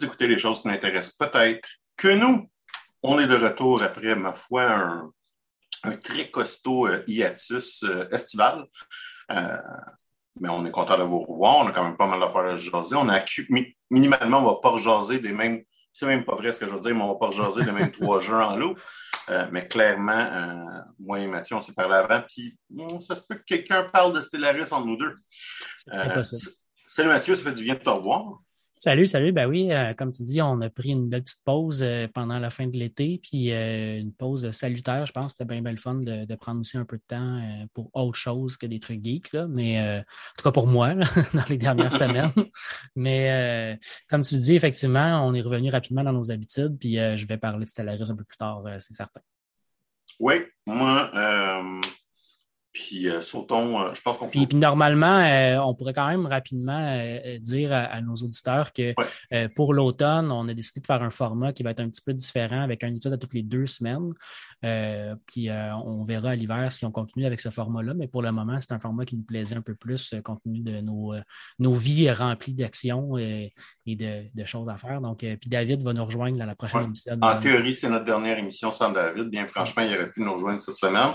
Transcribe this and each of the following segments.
Vous écoutez les choses qui n'intéressent peut-être que nous. On est de retour après, ma foi, un, très costaud euh, hiatus euh, estival. Euh, mais on est content de vous revoir. On a quand même pas mal d'affaires à jaser. On a minimalement, on ne va pas rejaser des mêmes. C'est même pas vrai ce que je veux dire, mais on ne va pas rejaser des mêmes trois jeux en loup. mais clairement, moi et Mathieu, on s'est parlé avant. Puis hmm, ça se peut que quelqu'un parle de Stellaris entre nous deux. salut Mathieu, ça fait du bien de te revoir. Salut, salut. Ben oui, euh, comme tu dis, on a pris une belle petite pause euh, pendant la fin de l'été, puis euh, une pause salutaire. Je pense c'était bien, bien le fun de, prendre aussi un peu de temps pour autre chose que des trucs geeks, là. mais en tout cas pour moi, dans les dernières semaines. Mais comme tu dis, effectivement, on est revenu rapidement dans nos habitudes, puis je vais parler de Stellaris un peu plus tard, c'est certain. Oui, moi, puis euh, sautons, euh, je pense qu'on puis, puis, normalement, euh, on pourrait quand même rapidement dire à, nos auditeurs que pour l'automne, on a décidé de faire un format qui va être un petit peu différent avec un épisode à toutes les deux semaines. Puis on verra à l'hiver si on continue avec ce format-là. Mais pour le moment, c'est un format qui nous plaisait un peu plus compte tenu de nos, nos vies remplies d'actions et, de, choses à faire. Donc, puis David va nous rejoindre dans la prochaine émission. En théorie, c'est notre dernière émission sans David. Bien franchement, il aurait pu nous rejoindre cette semaine.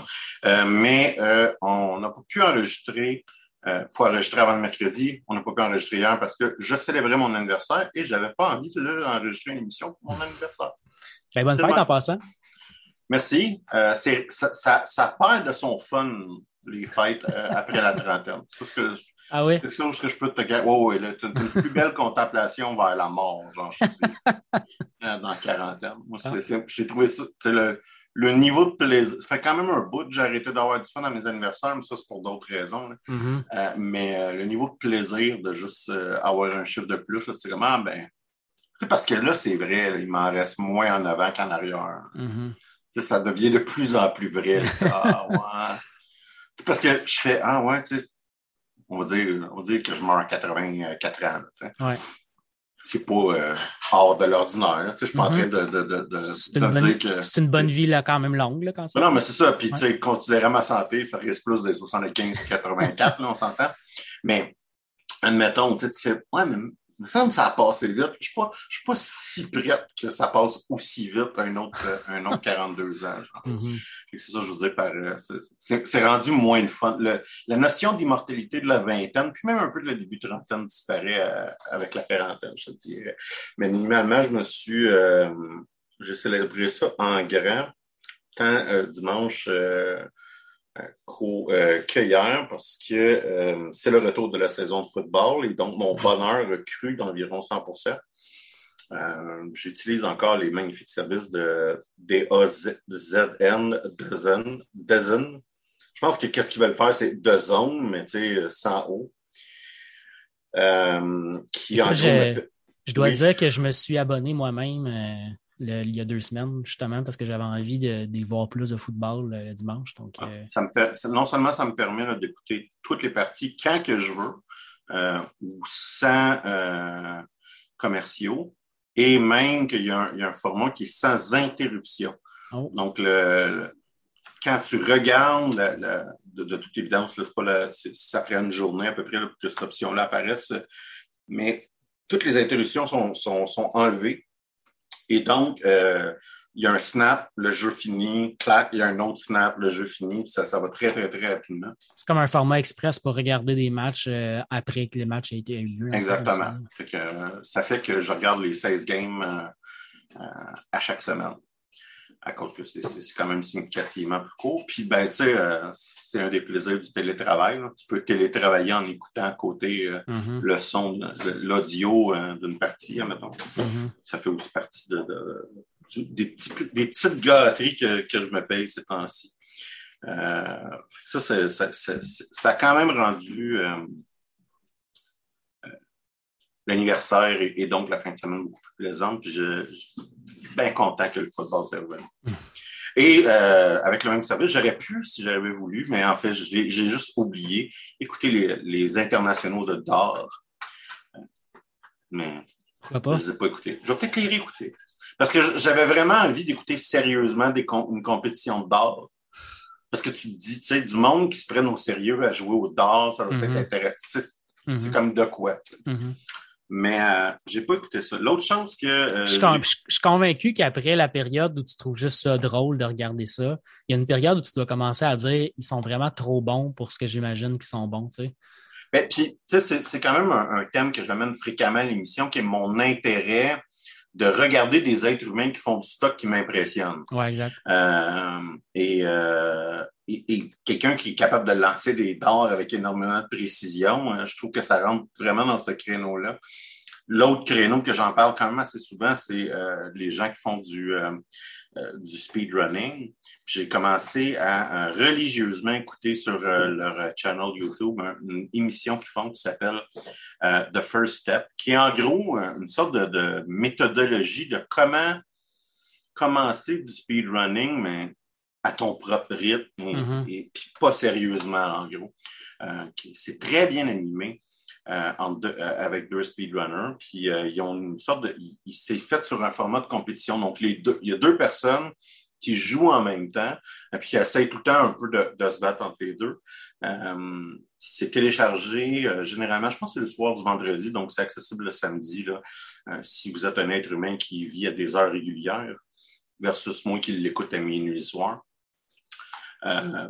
mais on n'a pas pu enregistrer. Il euh, faut enregistrer avant le mercredi. On n'a pas pu enregistrer hier parce que je célébrais mon anniversaire et je n'avais pas envie d'enregistrer une émission pour mon anniversaire. Ben, bonne fête en passant. Merci. Euh, ça, ça, perd de son fun, les fêtes euh, après la trentaine. C'est ce que, ah oui? C'est ce que je peux te gagner. Oui, oui, tu une plus belle contemplation vers la mort, genre, je dans la quarantaine. Moi, ah. j'ai trouvé ça, le, le niveau de plaisir. Ça fait quand même un bout que j'ai arrêté d'avoir du fun à mes anniversaires, mais ça, c'est pour d'autres raisons. Mm-hmm. Euh, mais euh, le niveau de plaisir de juste euh, avoir un chiffre de plus, c'est vraiment, ben. parce que là, c'est vrai, il m'en reste moins en avant qu'en arrière. Mm-hmm. Ça devient de plus en plus vrai. ah, ouais. parce que je fais, ah ouais, tu sais, on va dire, on va dire que je meurs à 84 ans. ouais c'est pas euh, hors de l'ordinaire. Je suis pas en train de, de, de, de dire que. C'est une bonne vie là, quand même longue. Là, quand ça non, mais c'est ça. Puis, tu sais, considérant ma santé, ça risque plus des 75-84, là, on s'entend. Mais, admettons, tu fais, ouais, mais il me semble que ça a passé vite. Je ne suis, pas si prête que ça passe aussi vite un autre, un autre 42 ans. Mm-hmm. C'est ça, je veux dire, par, euh, c'est rendu moins le fun. la notion d'immortalité de la vingtaine, puis même un peu de la début de trentaine disparaît euh, avec la quarantaine, je dirais. Mais minimalement, je me suis. Euh, j'ai célébré ça en grand, tant dimanche euh, cueilleur parce que euh, c'est le retour de la saison de football et donc mon bonheur a cru d'environ 100% euh, J'utilise encore les magnifiques services de DAZN, Dozen, Dozen. Je pense que qu'est-ce qu'ils veulent faire, c'est Dozen, mais tu sais, sans haut. qui en je, je dois dire que je me suis abonné moi-même il y a deux semaines, justement, parce que j'avais envie de, voir plus de football le, dimanche. Donc, ah, euh, ça me, non seulement ça me permet d'écouter toutes les parties quand que je veux, euh, ou sans euh, commerciaux, et même qu'il y, a un format qui est sans interruption. Oh. Donc, le, quand tu regardes, de, toute évidence, pas ça prend une journée à peu près pour que cette option-là apparaisse, mais toutes les interruptions sont, sont enlevées et donc, euh, il y a un snap, le jeu fini, clac, il y a un autre snap, le jeu fini, ça, ça va très, très, très rapidement. C'est comme un format express pour regarder des matchs euh, après que les matchs aient été eu. Exactement. ça fait que je regarde les 16 games euh, à chaque semaine à cause que c'est quand même significativement plus court. Puis, ben, tu sais, euh, c'est un des plaisirs du télétravail. Tu peux télétravailler en écoutant à côté euh, mm-hmm. le son, l'audio euh, d'une partie, admettons. Mm-hmm. Ça fait aussi partie de, des, petites gâteries que, je me paye ces temps-ci. ça, ça, a quand même rendu l'anniversaire et, donc la fin de semaine beaucoup plus plaisante. je, suis bien content que le football soit revenu. Et euh, avec le même service, j'aurais pu si j'avais voulu, mais en fait, j'ai juste oublié écouter les, les internationaux de d'or. Mais je ne les ai pas écoutés. Je vais peut-être les réécouter. Parce que j'avais vraiment envie d'écouter sérieusement des une compétition d'or. Parce que tu te dis, tu sais, du monde qui se prenne au sérieux à jouer au d'or, ça va peut-être mm-hmm. intéresser. C'est mm-hmm. comme de quoi. Mm-hmm. Mais euh, j'ai pas écouté ça. L'autre chose que. Euh, je, suis convaincu qu'après la période où tu trouves juste ça drôle de regarder ça, il y a une période où tu dois commencer à dire ils sont vraiment trop bons pour ce que j'imagine qu'ils sont bons, tu sais. Ben, puis, tu sais, c'est quand même un, thème que j'amène fréquemment à l'émission, qui est mon intérêt de regarder des êtres humains qui font du stock qui m'impressionne. Ouais, exact. Euh, et, et, quelqu'un qui est capable de lancer des dards avec énormément de précision, hein, je trouve que ça rentre vraiment dans ce créneau-là. L'autre créneau que j'en parle quand même assez souvent, c'est euh, les gens qui font du, euh, euh, du speedrunning. J'ai commencé à religieusement écouter sur leur channel YouTube une émission qu'ils font qui s'appelle The First Step, qui est en gros une sorte de, méthodologie de comment commencer du speedrunning, mais à ton propre rythme et, mm-hmm. et puis pas sérieusement, en gros. c'est très bien animé. Euh, euh, avec deux speedrunners. Puis euh, ils ont une sorte de. Il, s'est fait sur un format de compétition. Donc, les deux, il y a deux personnes qui jouent en même temps, et puis qui essayent tout le temps un peu de, se battre entre les deux. c'est téléchargé généralement, je pense que c'est le soir du vendredi, donc c'est accessible le samedi, là, si vous êtes un être humain qui vit à des heures régulières, versus moi qui l'écoute à minuit le soir. Euh,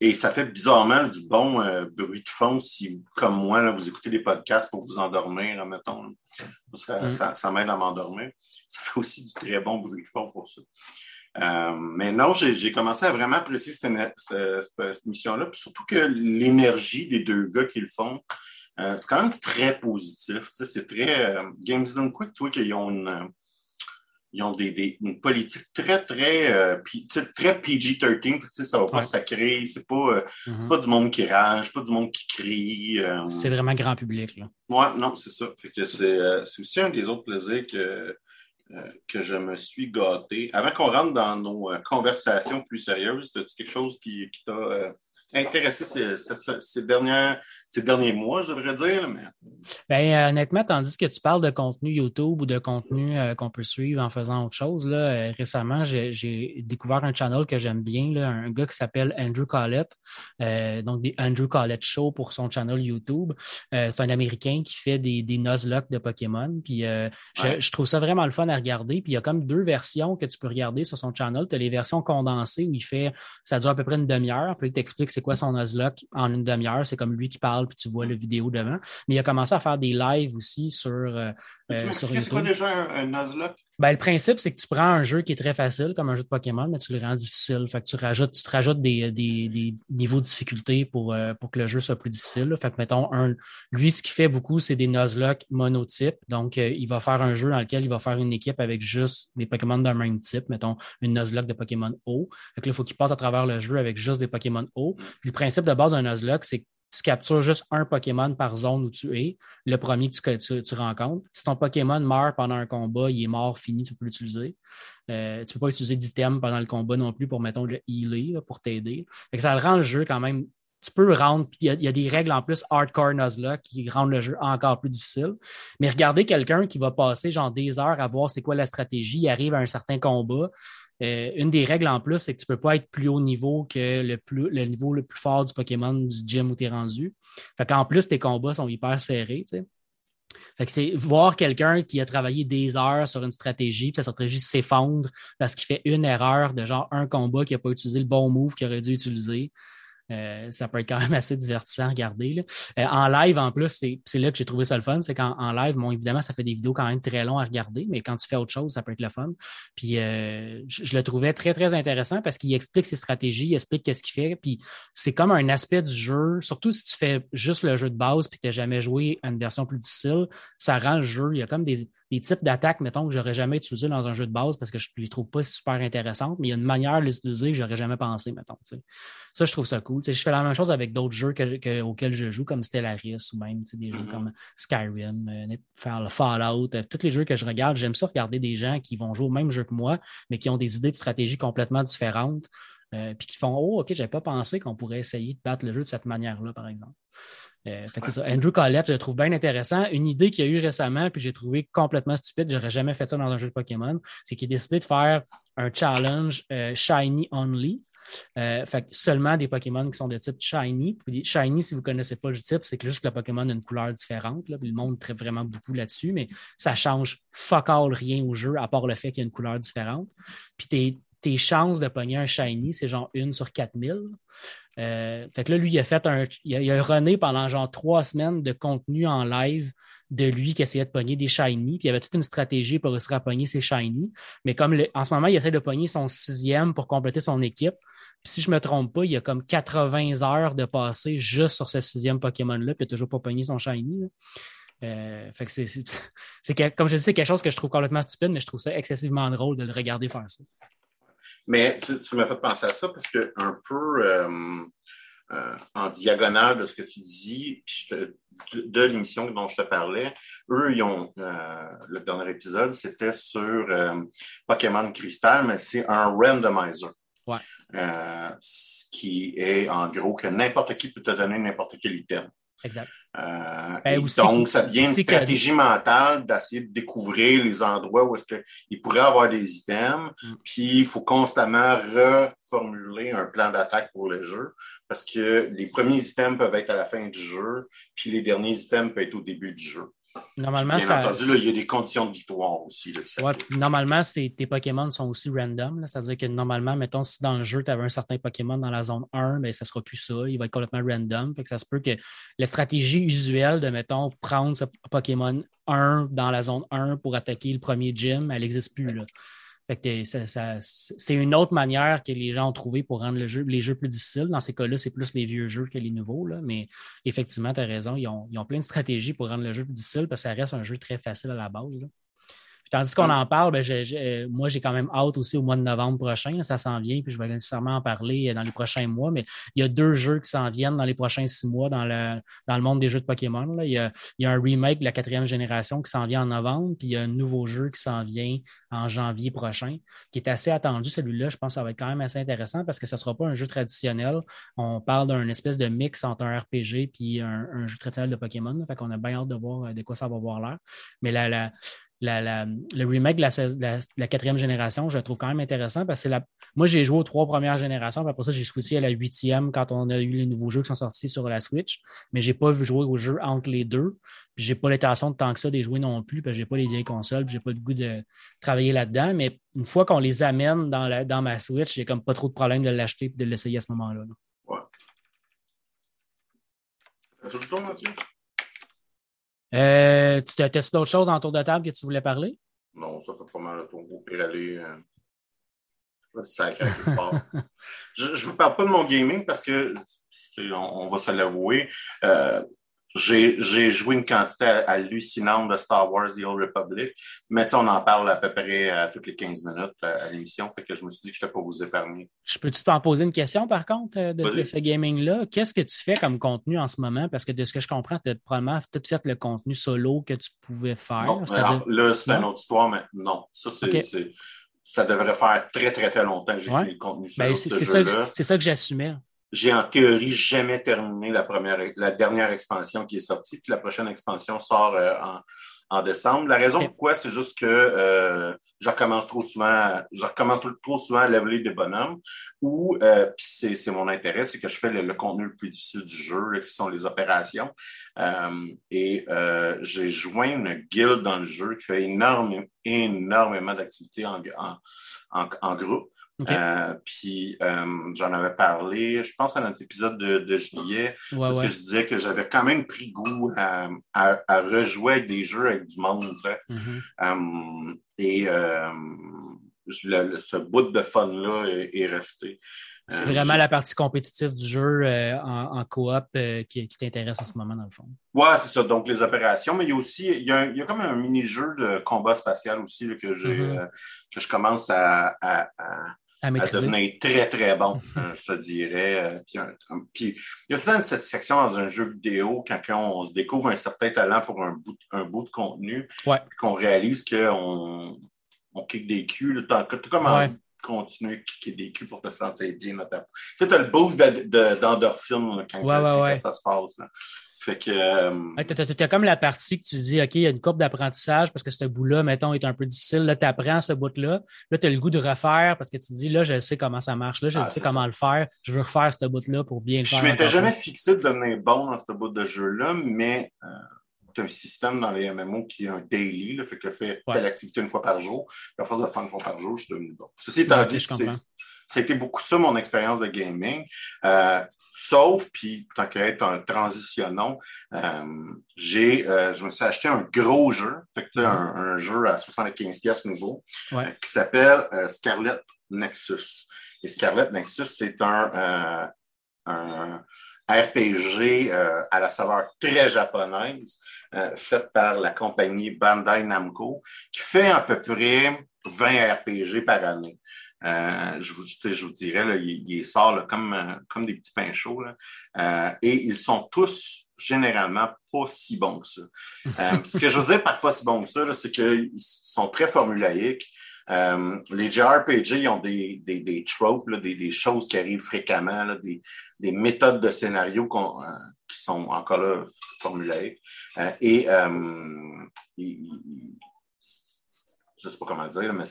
et ça fait bizarrement du bon euh, bruit de fond si, comme moi, là, vous écoutez des podcasts pour vous endormir, mettons. Mm. Ça, m'aide à m'endormir. Ça fait aussi du très bon bruit de fond pour ça. Euh, mais non, j'ai commencé à vraiment apprécier cette, cette, émission-là, surtout que l'énergie des deux gars qui le font, c'est quand même très positif. C'est très. Games Done Quick, tu vois qu'ils ont une ils ont des, une politique très, très, euh, très PG-13. Ça va pas sacrer. C'est pas, euh, mm-hmm. pas du monde qui rage, pas du monde qui crie. Euh. c'est vraiment grand public. Là. Ouais, non, c'est ça. Fait que c'est, aussi un des autres plaisirs que, que je me suis gâté. Avant qu'on rentre dans nos conversations plus sérieuses, as-tu quelque chose qui, qui t'a intéressé ces, dernières, ces derniers mois, je devrais dire. Mais... Ben, euh, honnêtement, tandis que tu parles de contenu YouTube ou de contenu euh, qu'on peut suivre en faisant autre chose, là, euh, récemment, j'ai découvert un channel que j'aime bien, là, un gars qui s'appelle Andrew Collette, donc des Andrew Collette Show pour son channel YouTube. C'est un Américain qui fait des, des Nuzlocke de Pokémon. Puis je, je, trouve ça vraiment le fun à regarder. Puis il y a comme deux versions que tu peux regarder sur son channel. Tu as les versions condensées où il fait, ça dure à peu près une demi-heure, puis il t'explique c'est quoi son Nuzlocke en une demi-heure. C'est comme lui qui parle, puis tu vois la vidéo devant. Mais il a commencé à faire des lives aussi sur. Euh, euh c'est quoi déjà un, Nuzlocke? Ben, le principe, c'est que tu prends un jeu qui est très facile, comme un jeu de Pokémon, mais tu le rends difficile. Fait que tu rajoutes, tu te rajoutes des, des, niveaux de difficulté pour, euh, pour que le jeu soit plus difficile. Fait que, mettons, un, lui, ce qu'il fait beaucoup, c'est des Nuzlocke monotypes. Donc, euh, il va faire un jeu dans lequel il va faire une équipe avec juste des Pokémon d'un même type, mettons, une Nuzlocke de Pokémon O. Fait que là, il faut qu'il passe à travers le jeu avec juste des Pokémon O. Puis le principe de base d'un Nuzlocke, c'est tu captures juste un Pokémon par zone où tu es, le premier que tu, rencontres. Si ton Pokémon meurt pendant un combat, il est mort, fini, tu peux l'utiliser. Euh, tu ne peux pas utiliser d'item pendant le combat non plus pour, mettons, le healer pour t'aider. Ça rend le jeu quand même. Tu peux rendre, il y, a des règles en plus hardcore Nuzlocke qui rendent le jeu encore plus difficile. Mais regardez quelqu'un qui va passer genre des heures à voir c'est quoi la stratégie, il arrive à un certain combat, euh, une des règles en plus, c'est que tu ne peux pas être plus haut niveau que le, plus, le niveau le plus fort du Pokémon du gym où tu es rendu. Fait plus, tes combats sont hyper serrés. C'est voir quelqu'un qui a travaillé des heures sur une stratégie, puis la stratégie s'effondre parce qu'il fait une erreur de genre un combat qui n'a pas utilisé le bon move qu'il aurait dû utiliser. Euh, ça peut être quand même assez divertissant à regarder. Euh, en live, en plus, c'est là que j'ai trouvé ça le fun. C'est qu'en live, bon, évidemment, ça fait des vidéos quand même très longs à regarder, mais quand tu fais autre chose, ça peut être le fun. Puis euh, je, le trouvais très, très intéressant parce qu'il explique ses stratégies, il explique qu'est-ce qu'il fait. Puis c'est comme un aspect du jeu, surtout si tu fais juste le jeu de base puis que tu n'as jamais joué à une version plus difficile, ça rend le jeu. Il y a comme des, des types d'attaques, mettons, que j'aurais jamais utilisé dans un jeu de base parce que je ne les trouve pas super intéressantes, mais il y a une manière de les utiliser que j'aurais jamais pensé, mettons. Ça, je trouve ça cool. je fais la même chose avec d'autres jeux auxquels je joue, comme Stellaris ou même des jeux mm-hmm. comme Skyrim, euh, Fallout, euh, tous les jeux que je regarde, j'aime ça regarder des gens qui vont jouer au même jeu que moi, mais qui ont des idées de stratégie complètement différentes. Euh, puis qui font Oh, OK, j'avais pas pensé qu'on pourrait essayer de battre le jeu de cette manière-là, par exemple. Euh, ça. Andrew Collette, je le trouve bien intéressant. Une idée qu'il a eu récemment, puis j'ai trouvé complètement stupide, j'aurais jamais fait ça dans un jeu de Pokémon, c'est qu'il a décidé de faire un challenge euh, Shiny Only. fait seulement des Pokémon qui sont de type Shiny. Shiny, si vous ne connaissez pas le type, c'est que juste que le Pokémon a une couleur différente. le monde traite vraiment beaucoup là-dessus, mais ça change fuck all rien au jeu, à part le fait qu'il y a une couleur différente. Puis tes, chances de pogner un Shiny, c'est genre une sur 4000. Euh, fait que là, lui, il a fait un. Il a, runné pendant genre trois semaines de contenu en live de lui qui essayait de pogner des shiny, puis il y avait toute une stratégie pour réussir à pogner ses shiny. Mais comme en ce moment, il essaie de pogner son sixième pour compléter son équipe. Puis si je me trompe pas, il y a comme 80 heures de passé juste sur ce sixième Pokémon-là, puis il n'a toujours pas pogné son shiny. Euh, fait que c'est, comme je dis, c'est quelque chose que je trouve complètement stupide, mais je trouve ça excessivement drôle de le regarder faire ça. Mais tu, m'as fait penser à ça parce que un peu euh, euh, en diagonale de ce que tu dis, puis de, l'émission dont je te parlais, eux, ils ont euh, le dernier épisode, c'était sur Pokémon Crystal, mais c'est un randomizer. Ouais. ce qui est en gros que n'importe qui peut te donner n'importe quel item. Exact. Euh, ben, donc, ça devient une stratégie mentale d'essayer de découvrir les endroits où est-ce qu'il pourrait avoir des items. Mm. Puis, il faut constamment reformuler un plan d'attaque pour le jeu parce que les premiers items peuvent être à la fin du jeu, puis les derniers items peuvent être au début du jeu. Normalement, Bien entendu, il y a des conditions de victoire aussi. normalement, tes Pokémon sont aussi random. C'est-à-dire que normalement, mettons, si dans le jeu, tu avais un certain Pokémon dans la zone 1, mais ça ne sera plus ça. Il va être complètement random. Fait que ça se peut que la stratégie usuelle de, mettons, prendre ce Pokémon 1 dans la zone 1 pour attaquer le premier gym, elle n'existe plus. Là c'est une autre manière que les gens ont trouvé pour rendre les jeux plus difficiles. Dans ces cas-là, c'est plus les vieux jeux que les nouveaux. Mais effectivement, tu as raison, ils ont, ils ont, plein de stratégies pour rendre le jeu plus difficile parce que ça reste un jeu très facile à la base. Tandis qu'on en parle, ben, euh, moi, j'ai quand même hâte aussi au mois de novembre prochain. Ça s'en vient, puis je vais nécessairement en parler euh, dans les prochains mois. Mais il y a deux jeux qui s'en viennent dans les prochains six mois dans le, dans le monde des jeux de Pokémon. Il, y a, un remake de la quatrième génération qui s'en vient en novembre, puis il y a un nouveau jeu qui s'en vient en janvier prochain, qui est assez attendu. Celui-là, je pense que ça va être quand même assez intéressant parce que ça ne sera pas un jeu traditionnel. On parle d'un espèce de mix entre un RPG et un, jeu traditionnel de Pokémon. Fait qu'on a bien hâte de voir euh, de quoi ça va avoir l'air. Mais la, la, le remake de la, quatrième génération, je le trouve quand même intéressant parce que moi, j'ai joué aux trois premières générations, puis après ça, j'ai switché à la huitième quand on a eu les nouveaux jeux qui sont sortis sur la Switch, mais je n'ai pas vu jouer aux jeux entre les deux. Je n'ai pas l'intention de tant que ça de jouer non plus, parce que je n'ai pas les vieilles consoles, je n'ai pas le goût de travailler là-dedans. Mais une fois qu'on les amène dans, dans ma Switch, j'ai comme pas trop de problème de l'acheter et de l'essayer à ce moment-là. Ouais. Euh, tu as d'autres choses en tour de table que tu voulais parler? Non, ça fait pas mal le tour. Au pire, aller. Euh... je ne vous parle pas de mon gaming parce que, on, va se l'avouer, euh, j'ai joué une quantité hallucinante de Star Wars The Old Republic, mais on en parle à peu près à toutes les 15 minutes à, l'émission, fait que je me suis dit que je n'étais pas vous épargner. Je peux-tu t'en poser une question par contre euh, de, ce gaming-là? Qu'est-ce que tu fais comme contenu en ce moment? Parce que de ce que je comprends, tu as probablement tout fait le contenu solo que tu pouvais faire. Non, là, c'est une autre histoire, mais non. Ça, c'est. Ça devrait faire très, très, très longtemps que j'ai fait le contenu ben, solo. c'est ça, ça, que j'assumais j'ai en théorie jamais terminé la première, la dernière expansion qui est sortie, puis la prochaine expansion sort euh, en, en, décembre. La raison pourquoi, c'est juste que euh, je recommence trop souvent, je recommence trop souvent à leveler des bonhommes, ou euh, puis c'est mon intérêt, c'est que je fais le, contenu le plus difficile du jeu, qui sont les opérations. Et j'ai joint une guilde dans le jeu qui fait énormément, énormément d'activités en, en, en, en Euh, puis euh, j'en avais parlé, je pense, à notre épisode de, juillet, parce que je disais que j'avais quand même pris goût à, rejouer des jeux avec du monde. Mm-hmm. Euh, et ce bout de fun-là est, resté. C'est vraiment la partie compétitive du jeu en, coop qui, t'intéresse en ce moment, dans le fond. Oui, c'est ça. Donc, les opérations. Mais il y a aussi, il y a, il y a comme un mini-jeu de combat spatial aussi que, mm-hmm. que je commence à, à, devenir très, très bon, euh, je te dirais. Euh, puis, il y a tout une satisfaction dans un jeu vidéo quand, on, se découvre un certain talent pour un bout, un bout de contenu, qu'on réalise qu'on on kick des culs. Tu comme ouais. continuer à kicker des culs pour te sentir bien. Tu sais, as le boost d'endorphine quand, ça se passe. Fait que. Euh, tu as, comme la partie que tu dis, OK, il y a une courbe d'apprentissage parce que ce bout-là, mettons, est un peu difficile. Là, tu apprends ce bout-là. Là, tu as le goût de refaire parce que tu dis, là, je sais comment ça marche. Là, je ah, sais comment le faire. Je veux refaire ce bout-là pour bien le faire. Je m'étais jamais fixé de devenir bon dans ce bout de jeu-là, mais euh, tu as un système dans les MMO qui est un daily, là, fait que je fais telle activité une fois par jour. à force de faire une fois par jour, je suis devenu bon. Ceci étant dit, ça a été beaucoup ça, mon expérience de gaming. Euh, Sauf, puis tant qu'à être un transitionnant, euh, j'ai, euh, je me suis acheté un gros jeu, fait que, un, un, jeu à 75 pièces nouveau, euh, qui s'appelle Scarlet Nexus. Et Scarlet Nexus, c'est un, un RPG à la saveur très japonaise, fait par la compagnie Bandai Namco, qui fait à peu près 20 RPG par année. Euh, je, vous, je vous dirais, là, il, sort comme, euh, comme des petits pains chauds. Euh, et ils sont tous généralement pas si bons que ça. ce que je veux dire par pas si bons que ça, c'est qu'ils sont très formulaïques. les JRPG ils ont des, des, des tropes, des, des, choses qui arrivent fréquemment, des, des, méthodes de scénario qui sont encore là formulaïques. et, je ne sais pas comment dire, mais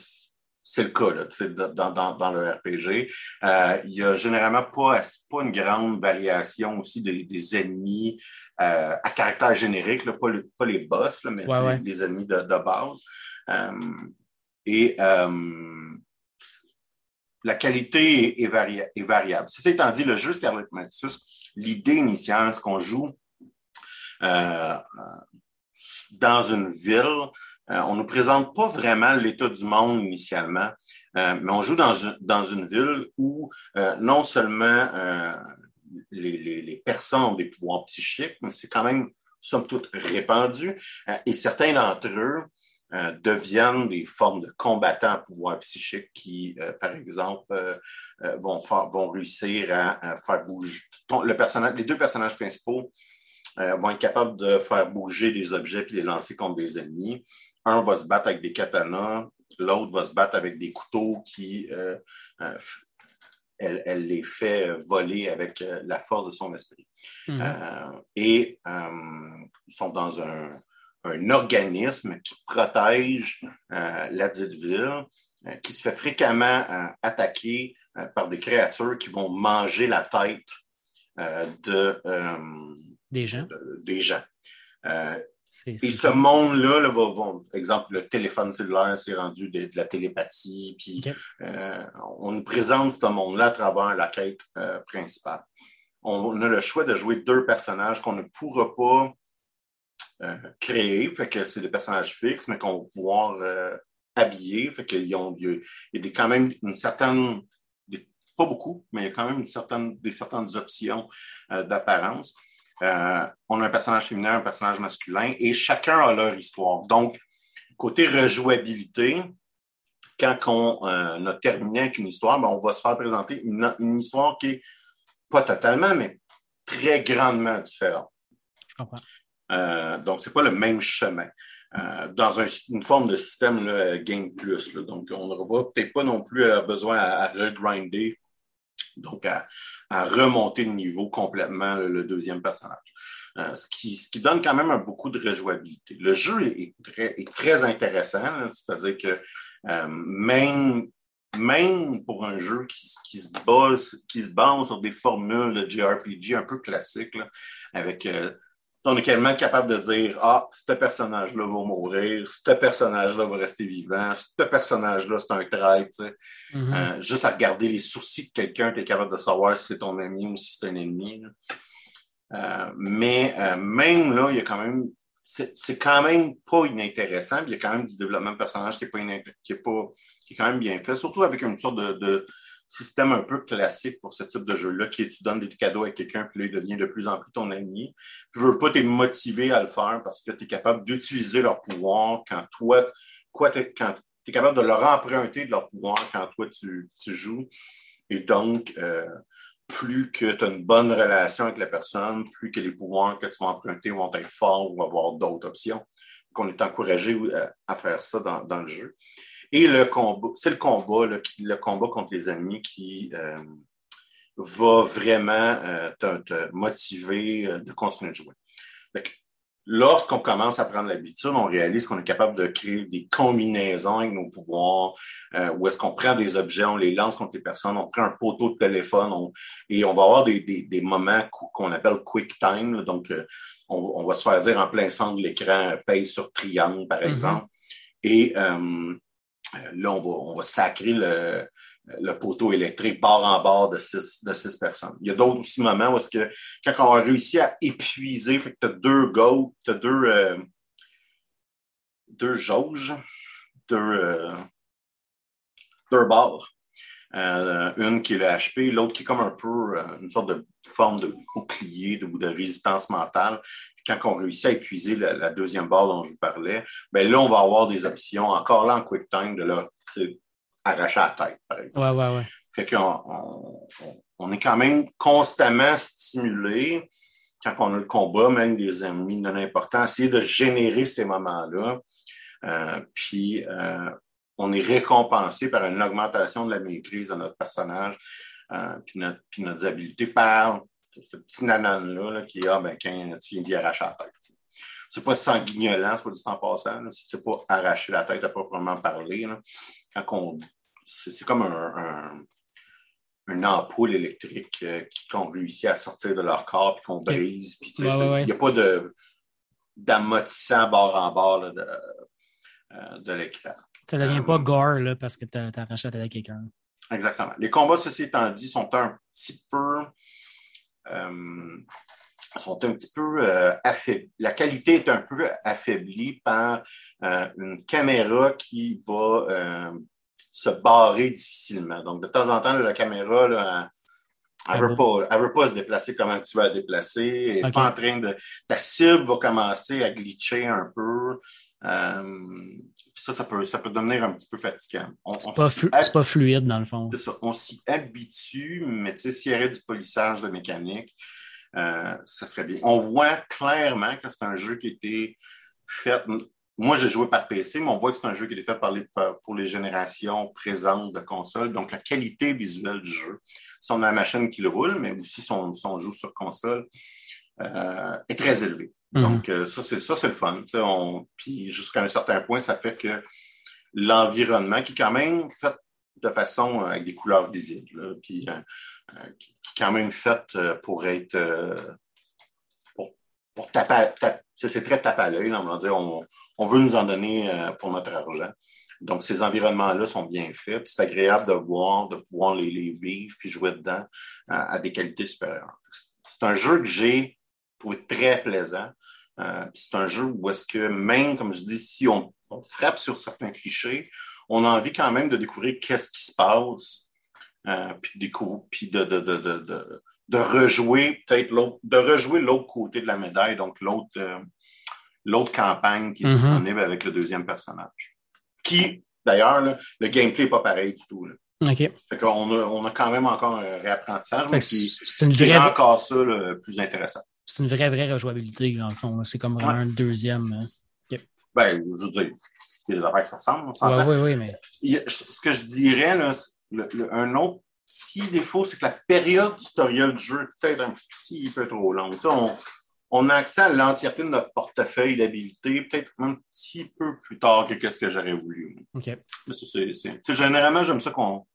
c'est le cas là, dans, dans, dans, le RPG. Euh, il n'y a généralement pas, pas une grande variation aussi des, des ennemis euh, à caractère générique, là, pas, pas, les boss, là, mais les, ennemis de, de base. Euh, et la qualité est, est, est, variable. Ceci étant dit, le jeu Scarlet Nexus, l'idée initiale, c'est qu'on joue dans une ville euh, on ne nous présente pas vraiment l'état du monde initialement, euh, mais on joue dans, dans une ville où euh, non seulement les, les, personnes ont des pouvoirs psychiques, mais c'est quand même, somme toute, répandu. et certains d'entre eux deviennent des formes de combattants à pouvoir psychique qui, par exemple, vont réussir à, faire bouger. Le personnage, les deux personnages principaux vont être capables de faire bouger des objets et les lancer contre des ennemis un va se battre avec des katanas, l'autre va se battre avec des couteaux qui, euh, euh, elle, les fait voler avec euh, la force de son esprit. Mhm. et ils sont dans un, organisme qui protège la dite ville, qui se fait fréquemment attaquer par des créatures qui vont manger la tête de, des gens. des gens. Et ce monde-là, là, va, exemple, le téléphone cellulaire s'est rendu de, la télépathie, puis euh, on nous présente ce monde-là à travers la quête euh, principale. On, a le choix de jouer deux personnages qu'on ne pourra pas euh, créer, fait que c'est des personnages fixes, mais qu'on va pouvoir habiller, fait qu'il y a, il y a quand même une certaine, pas beaucoup, mais il y a quand même une certaine, des certaines options d'apparence. Euh, on a un personnage féminin, un personnage masculin, et chacun a leur histoire. Donc, côté rejouabilité, quand on euh, a terminé avec une histoire, ben, on va se faire présenter une, histoire qui est pas totalement, mais très grandement différente. Je comprends. Euh, donc, c'est pas le même chemin. dans une forme de système Game Plus. Donc, on n'aura peut-être pas non plus besoin à regrinder donc à, remonter de niveau complètement le, deuxième personnage. Euh, ce, qui, donne quand même beaucoup de rejouabilité. Le jeu est, très, intéressant, c'est-à-dire que euh, même, pour un jeu qui, qui, se base, qui se base sur des formules de JRPG un peu classiques, avec euh, on est tellement capable de dire Ah, ce personnage-là va mourir, ce personnage-là va rester vivant, ce personnage-là, c'est un trait. Mm-hmm. Euh, juste à regarder les sourcils de quelqu'un, tu es capable de savoir si c'est ton ami ou si c'est un ennemi. Euh, mais euh, même là, il y a quand même. C'est quand même pas inintéressant. Il y a quand même du développement de personnage qui est, pas qui est, pas, qui est quand même bien fait, surtout avec une sorte de système un peu classique pour ce type de jeu-là, qui est tu donnes des cadeaux à quelqu'un, puis là, il devient de plus en plus ton ami. Tu veux pas, tu motivé à le faire parce que tu es capable d'utiliser leur pouvoir quand toi, quoi, quand tu es capable de leur emprunter de leur pouvoir quand toi, tu, joues. Et donc, euh, plus que tu as une bonne relation avec la personne, plus que les pouvoirs que tu vas emprunter vont être forts ou avoir d'autres options. Donc, on est encouragé euh, à faire ça dans le jeu. Et le combat, c'est le combat, le, combat contre les ennemis qui euh, va vraiment euh, te, motiver euh, de continuer de jouer. lorsqu'on commence à prendre l'habitude, on réalise qu'on est capable de créer des combinaisons avec nos pouvoirs, euh, où est-ce qu'on prend des objets, on les lance contre les personnes, on prend un poteau de téléphone, et on va avoir des, des, des moments qu'on appelle quick time. donc, euh, on, va se faire dire en plein centre de l'écran, paye sur triangle, par mm-hmm. exemple. Et euh, là, on va, on va sacrer le, le poteau électrique bord en bord de six, de six personnes. Il y a d'autres aussi moments où que quand on a réussi à épuiser, fait que tu as deux go, tu as deux, euh, deux jauges, deux, euh, deux barres. Euh, une qui est le HP, l'autre qui est comme un peu une sorte de forme de bouclier ou de, résistance mentale. Quand on réussit à épuiser la, deuxième barre dont je vous parlais, ben là, on va avoir des options, encore là en quick time, de là, arracher la tête, par exemple. Ouais, ouais, ouais. Fait qu'on on, est quand même constamment stimulé quand on a le combat, même des ennemis non importants, essayer de générer ces moments-là. Euh, puis euh, on est récompensé par une augmentation de la maîtrise de notre personnage, euh, puis, notre, puis notre habilité par ce petit nanan-là qui est, ah, ben, quand tu viens d'y arracher la tête. C'est pas sanguignolant, c'est pas du temps passant. C'est pas arracher la tête à proprement parler. Quand on c'est comme un, un, ampoule électrique euh, qu'on réussit à sortir de leur corps puis qu'on brise. Puis, il n'y a pas de, d'amortissant bord en bord de, euh, de l'écran. Ça ne devient pas gore là, parce que tu as, arraché la tête à quelqu'un. Exactement. Les combats, ceci étant dit, sont un petit peu. Sont un petit peu affaiblis. La qualité est un peu affaiblie par une caméra qui va se barrer difficilement. Donc, de temps en temps, la caméra, là, elle ne veut, pas, se déplacer comme tu vas la déplacer. Elle pas en train de. Ta cible va commencer à glitcher un peu. Ça, ça peut, ça peut devenir un petit peu fatigant. C'est pas, pas, fluide, dans le fond. C'est ça. On s'y habitue, mais tu sais, s'il y avait du polissage de mécanique, euh, ça serait bien. On voit clairement que c'est un jeu qui a été fait moi, j'ai joué par PC, mais on voit que c'est un jeu qui est fait par les, pour les générations présentes de consoles. Donc, la qualité visuelle du jeu, si on a la machine qui le roule, mais aussi si on, joue sur console, euh, est très élevée. Mhm. Donc, euh, ça, c'est le fun. Puis, jusqu'à un certain point, ça fait que l'environnement, qui est quand même fait de façon euh, avec des couleurs visibles, puis qui est quand même fait pour être pour, taper, c'est très tape à l'œil. On va dire, on, on veut nous en donner euh, pour notre argent. Donc, ces environnements-là sont bien faits. C'est agréable de voir, de pouvoir les, vivre puis jouer dedans à, des qualités supérieures. C'est un jeu que j'ai trouvé très plaisant. Euh, c'est un jeu où est-ce que même, comme je dis, si on, frappe sur certains clichés, on a envie quand même de découvrir qu'est-ce qui se passe, euh, puis, de, de, de, de, de rejouer peut-être l'autre, de rejouer l'autre côté de la médaille, donc l'autre l'autre campagne qui est mhm. disponible avec le deuxième personnage. Qui, d'ailleurs, le gameplay n'est pas pareil du tout. OK. Qu'on a, on a quand même encore un réapprentissage, mais c'est une vraie... encore ça le plus intéressant. C'est une vraie, vraie rejouabilité, dans le fond. C'est comme un deuxième. Hein. Ben, je veux dire, il y a des affaires qui s'assemblent. oui, oui, mais. ce que je dirais, là, un autre petit défaut, c'est que la période tutoriel du jeu est peut-être un petit peu trop longue. On, on a accès à l'entièreté de notre portefeuille d'habilité peut-être un petit peu plus tard que ce que j'aurais voulu. OK. généralement, j'aime ça qu'on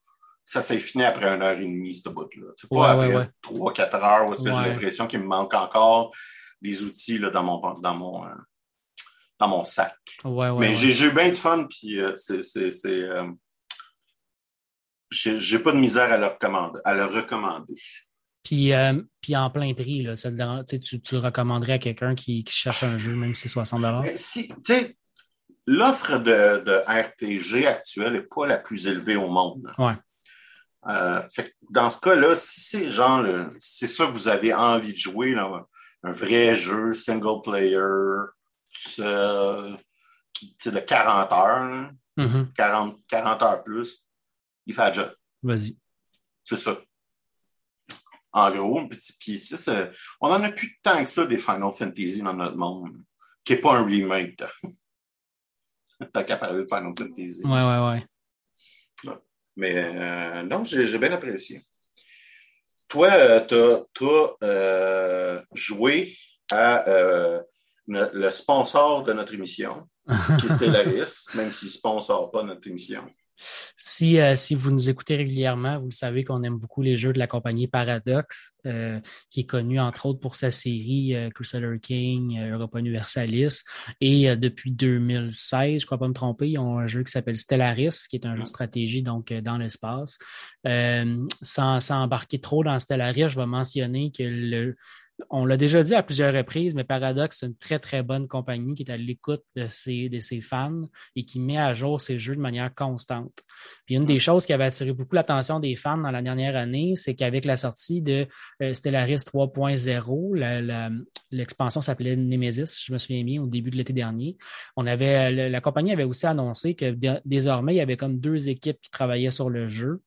ça s'est fini après une heure et demie, ce bout-là. C'est pas après trois, quatre heures où j'ai l'impression qu'il me manque encore des outils là, dans mon dans mon euh, dans mon sac. Mais j'ai eu bien de fun, puis euh, c'est. Euh, j'ai pas de misère à le recommander. À le recommander. Puis, euh, puis en plein prix, là, tu, tu, le recommanderais à quelqu'un qui, cherche un jeu, même si c'est 60 si, L'offre de, de, RPG actuelle n'est pas la plus élevée au monde. Ouais. Euh, dans ce cas-là, si c'est genre, c'est ça que vous avez envie de jouer, là, un vrai jeu single player, seul, de 40 heures, 40, mm-hmm. heures plus, il fait un job. Vas-y. C'est ça en gros. Puis, on n'en a plus tant que ça des Final Fantasy dans notre monde, qui n'est pas un remake. T'as qu'à parler de Final Fantasy. Ouais, ouais, ouais. Mais euh, non, j'ai bien apprécié. Toi, euh, tu as, euh, joué à le sponsor de notre émission, qui est Stellaris, même s'il ne sponsor pas notre émission. Si, euh, si vous nous écoutez régulièrement, vous le savez qu'on aime beaucoup les jeux de la compagnie Paradox, euh, qui est connue entre autres pour sa série euh, Crusader King, Europa Universalis. Et depuis 2016, je crois pas me tromper, ils ont un jeu qui s'appelle Stellaris, qui est un jeu de stratégie donc dans l'espace. sans, sans embarquer trop dans Stellaris, je vais mentionner que le, on l'a déjà dit à plusieurs reprises, mais Paradox, c'est une très, très bonne compagnie qui est à l'écoute de ses, de ses fans et qui met à jour ses jeux de manière constante. Puis une des choses qui avait attiré beaucoup l'attention des fans dans la dernière année, c'est qu'avec la sortie de euh, Stellaris 3.0, l'expansion s'appelait Nemesis, je me souviens bien, au début de l'été dernier, on avait, la compagnie avait aussi annoncé que désormais, il y avait comme deux équipes qui travaillaient sur le jeu.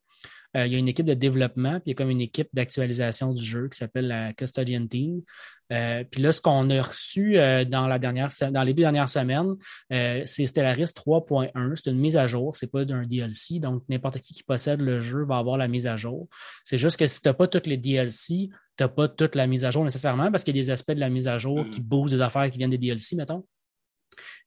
Euh, il y a une équipe de développement, puis il y a comme une équipe d'actualisation du jeu qui s'appelle la Custodian Team. Euh, puis là, ce qu'on a reçu euh, dans, la dernière, dans les deux dernières semaines, c'est Stellaris 3.1. C'est une mise à jour, c'est pas d'un DLC. Donc, n'importe qui qui possède le jeu va avoir la mise à jour. C'est juste que si tu n'as pas toutes les DLC, tu n'as pas toute la mise à jour nécessairement parce qu'il y a des aspects de la mise à jour qui mm-hmm. boostent des affaires qui viennent des DLC, mettons.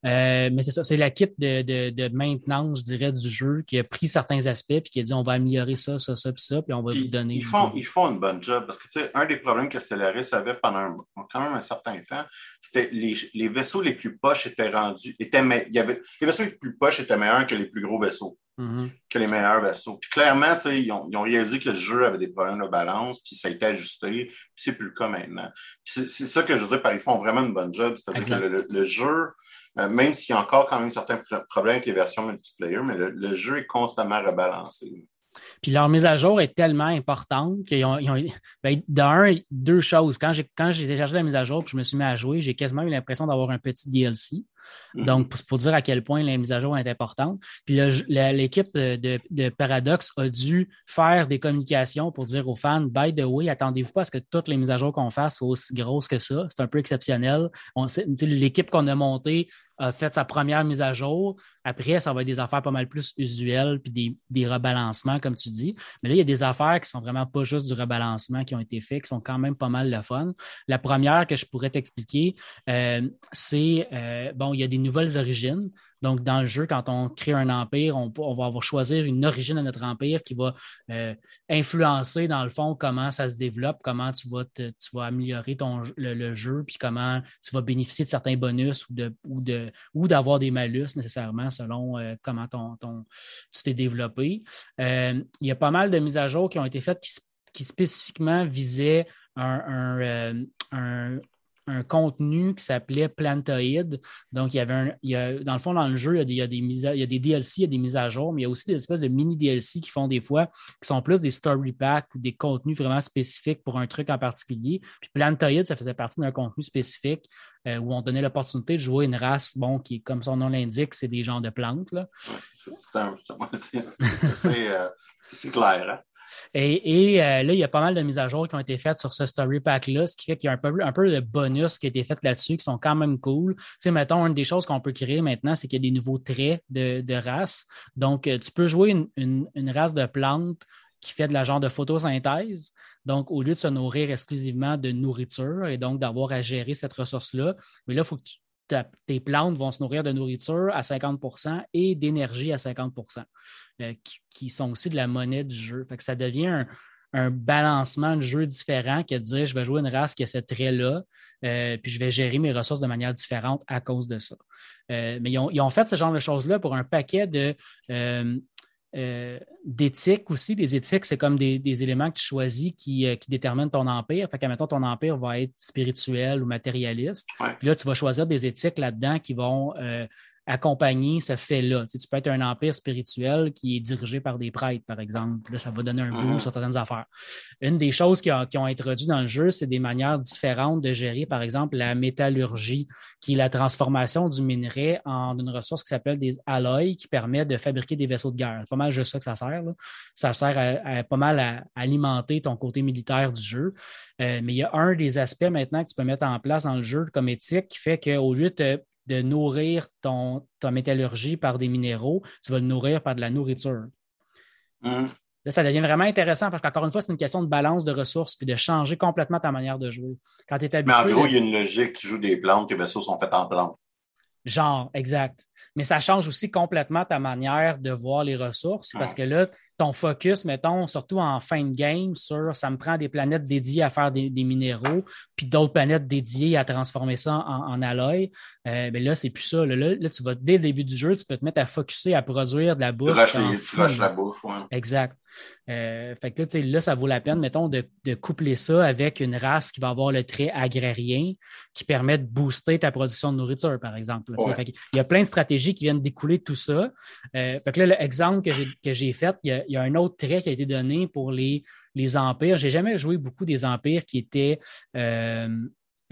Euh, mais c'est ça, c'est la kit de, maintenance, je dirais, du jeu qui a pris certains aspects puis qui a dit on va améliorer ça, ça, ça, puis ça, puis on va vous donner. Ils font, ils font une bonne job parce que tu sais, un des problèmes que Stellaris avait pendant quand même un certain temps, c'était les, les vaisseaux les plus poches étaient rendus, étaient, il y avait, les vaisseaux les plus poches étaient meilleurs que les plus gros vaisseaux. Mm-hmm. que les meilleurs vaisseaux. Puis clairement, ils ont, ils ont réalisé que le jeu avait des problèmes de balance, puis ça a été ajusté, puis c'est plus le cas maintenant. C'est ça que je veux dire par ils font vraiment une bonne job. C'est-à-dire que le, jeu, euh, même s'il y a encore quand même certains problèmes avec les versions multiplayer, mais le, jeu est constamment rebalancé. Puis leur mise à jour est tellement importante qu'ils ont, ils ont ben, d'un, deux choses. Quand j'ai quand j'ai téléchargé la mise à jour puis je me suis mis à jouer, j'ai quasiment eu l'impression d'avoir un petit DLC. Mhm. Donc, c'est pour dire à quel point la mise à jour est importante. Puis l'équipe de, Paradox a dû faire des communications pour dire aux fans, by the way, attendez-vous pas à ce que toutes les mises à jour qu'on fasse soient aussi grosses que ça. C'est un peu exceptionnel. L'équipe qu'on a montée a fait sa première mise à jour. Après, ça va être des affaires pas mal plus usuelles, puis des, des, rebalancements, comme tu dis. Mais là, il y a des affaires qui sont vraiment pas juste du rebalancement qui ont été faits, qui sont quand même pas mal le fun. La première que je pourrais t'expliquer, euh, c'est, euh, bon, il y a des nouvelles origines. Donc, dans le jeu, quand on crée un empire, on, va avoir choisir une origine de notre empire qui va euh, influencer, dans le fond, comment ça se développe, comment tu vas, améliorer le, jeu, puis comment tu vas bénéficier de certains bonus ou, d'avoir des malus nécessairement selon euh, comment tu t'es développé. Euh, il y a pas mal de mises à jour qui ont été faites qui, spécifiquement visaient un contenu qui s'appelait Plantoid. Donc, il y avait un, il y a, dans le fond, dans le jeu, il y, a des, il, y a des DLC, il y a des mises à jour, mais il y a aussi des espèces de mini DLC qui font des fois, qui sont plus des story packs ou des contenus vraiment spécifiques pour un truc en particulier. Puis Plantoid, ça faisait partie d'un contenu spécifique euh, où on donnait l'opportunité de jouer une race, bon, qui, comme son nom l'indique, c'est des genres de plantes. C'est clair. Hein? Et, euh, là, il y a pas mal de mises à jour qui ont été faites sur ce story pack-là, ce qui fait qu'il y a un peu, un peu de bonus qui a été fait là-dessus, qui sont quand même cool. Tu sais, mettons, une des choses qu'on peut créer maintenant, c'est qu'il y a des nouveaux traits de, race. Donc, euh, tu peux jouer une, une, race de plantes qui fait de la genre de photosynthèse. Donc, au lieu de se nourrir exclusivement de nourriture et donc d'avoir à gérer cette ressource-là, mais là, il faut que tu tes plantes vont se nourrir de nourriture à 50% et d'énergie à 50% euh, qui, sont aussi de la monnaie du jeu. Fait que ça devient un, balancement de jeu différent que de dire je vais jouer une race qui a ce trait-là, euh, puis je vais gérer mes ressources de manière différente à cause de ça. Euh, mais ils ont, ils ont, fait ce genre de choses-là pour un paquet de, euh, d'éthique aussi. Les éthiques, c'est comme des, éléments que tu choisis qui, euh, qui déterminent ton empire. Fait qu'à ton empire va être spirituel ou matérialiste. Puis là, tu vas choisir des éthiques là-dedans qui vont euh, accompagner ce fait-là. Tu, peux être un empire spirituel qui est dirigé par des prêtres, par exemple. Là, ça va donner un boom mm-hmm. sur certaines affaires. Une des choses qui, ont introduit dans le jeu, c'est des manières différentes de gérer, par exemple, la métallurgie, qui est la transformation du minerai en une ressource qui s'appelle des alloys, qui permet de fabriquer des vaisseaux de guerre. C'est pas mal juste ça que ça sert. Ça sert à, pas mal à, alimenter ton côté militaire du jeu. Euh, mais il y a un des aspects maintenant que tu peux mettre en place dans le jeu comme éthique qui fait qu'au lieu de de nourrir ton, ta métallurgie par des minéraux, tu vas le nourrir par de la nourriture. Hum. ça devient vraiment intéressant parce qu'encore une fois, c'est une question de balance de ressources puis de changer complètement ta manière de jouer. Quand es habitué, Mais en gros, il y a une logique. Tu joues des plantes, tes vaisseaux sont faits en plantes. Genre, exact. Mais ça change aussi complètement ta manière de voir les ressources parce que là, ton focus, mettons, surtout en fin de game, sur ça me prend des planètes dédiées à faire des, minéraux, puis d'autres planètes dédiées à transformer ça en, en alloy. Euh, mais là, c'est plus ça. Là, tu vas, dès le début du jeu, tu peux te mettre à focuser à produire de la bouffe. Tu rushes, la bouffe, ouais. Exact. Euh, fait que là, là, ça vaut la peine, mettons, de, coupler ça avec une race qui va avoir le trait agrarien qui permet de booster ta production de nourriture, par exemple. il y a plein de stratégies qui viennent découler de tout ça. Euh, fait que là, l'exemple que j'ai fait, il y, a, il y, a, un autre trait qui a été donné pour les, les empires. J'ai jamais joué beaucoup des empires qui étaient euh,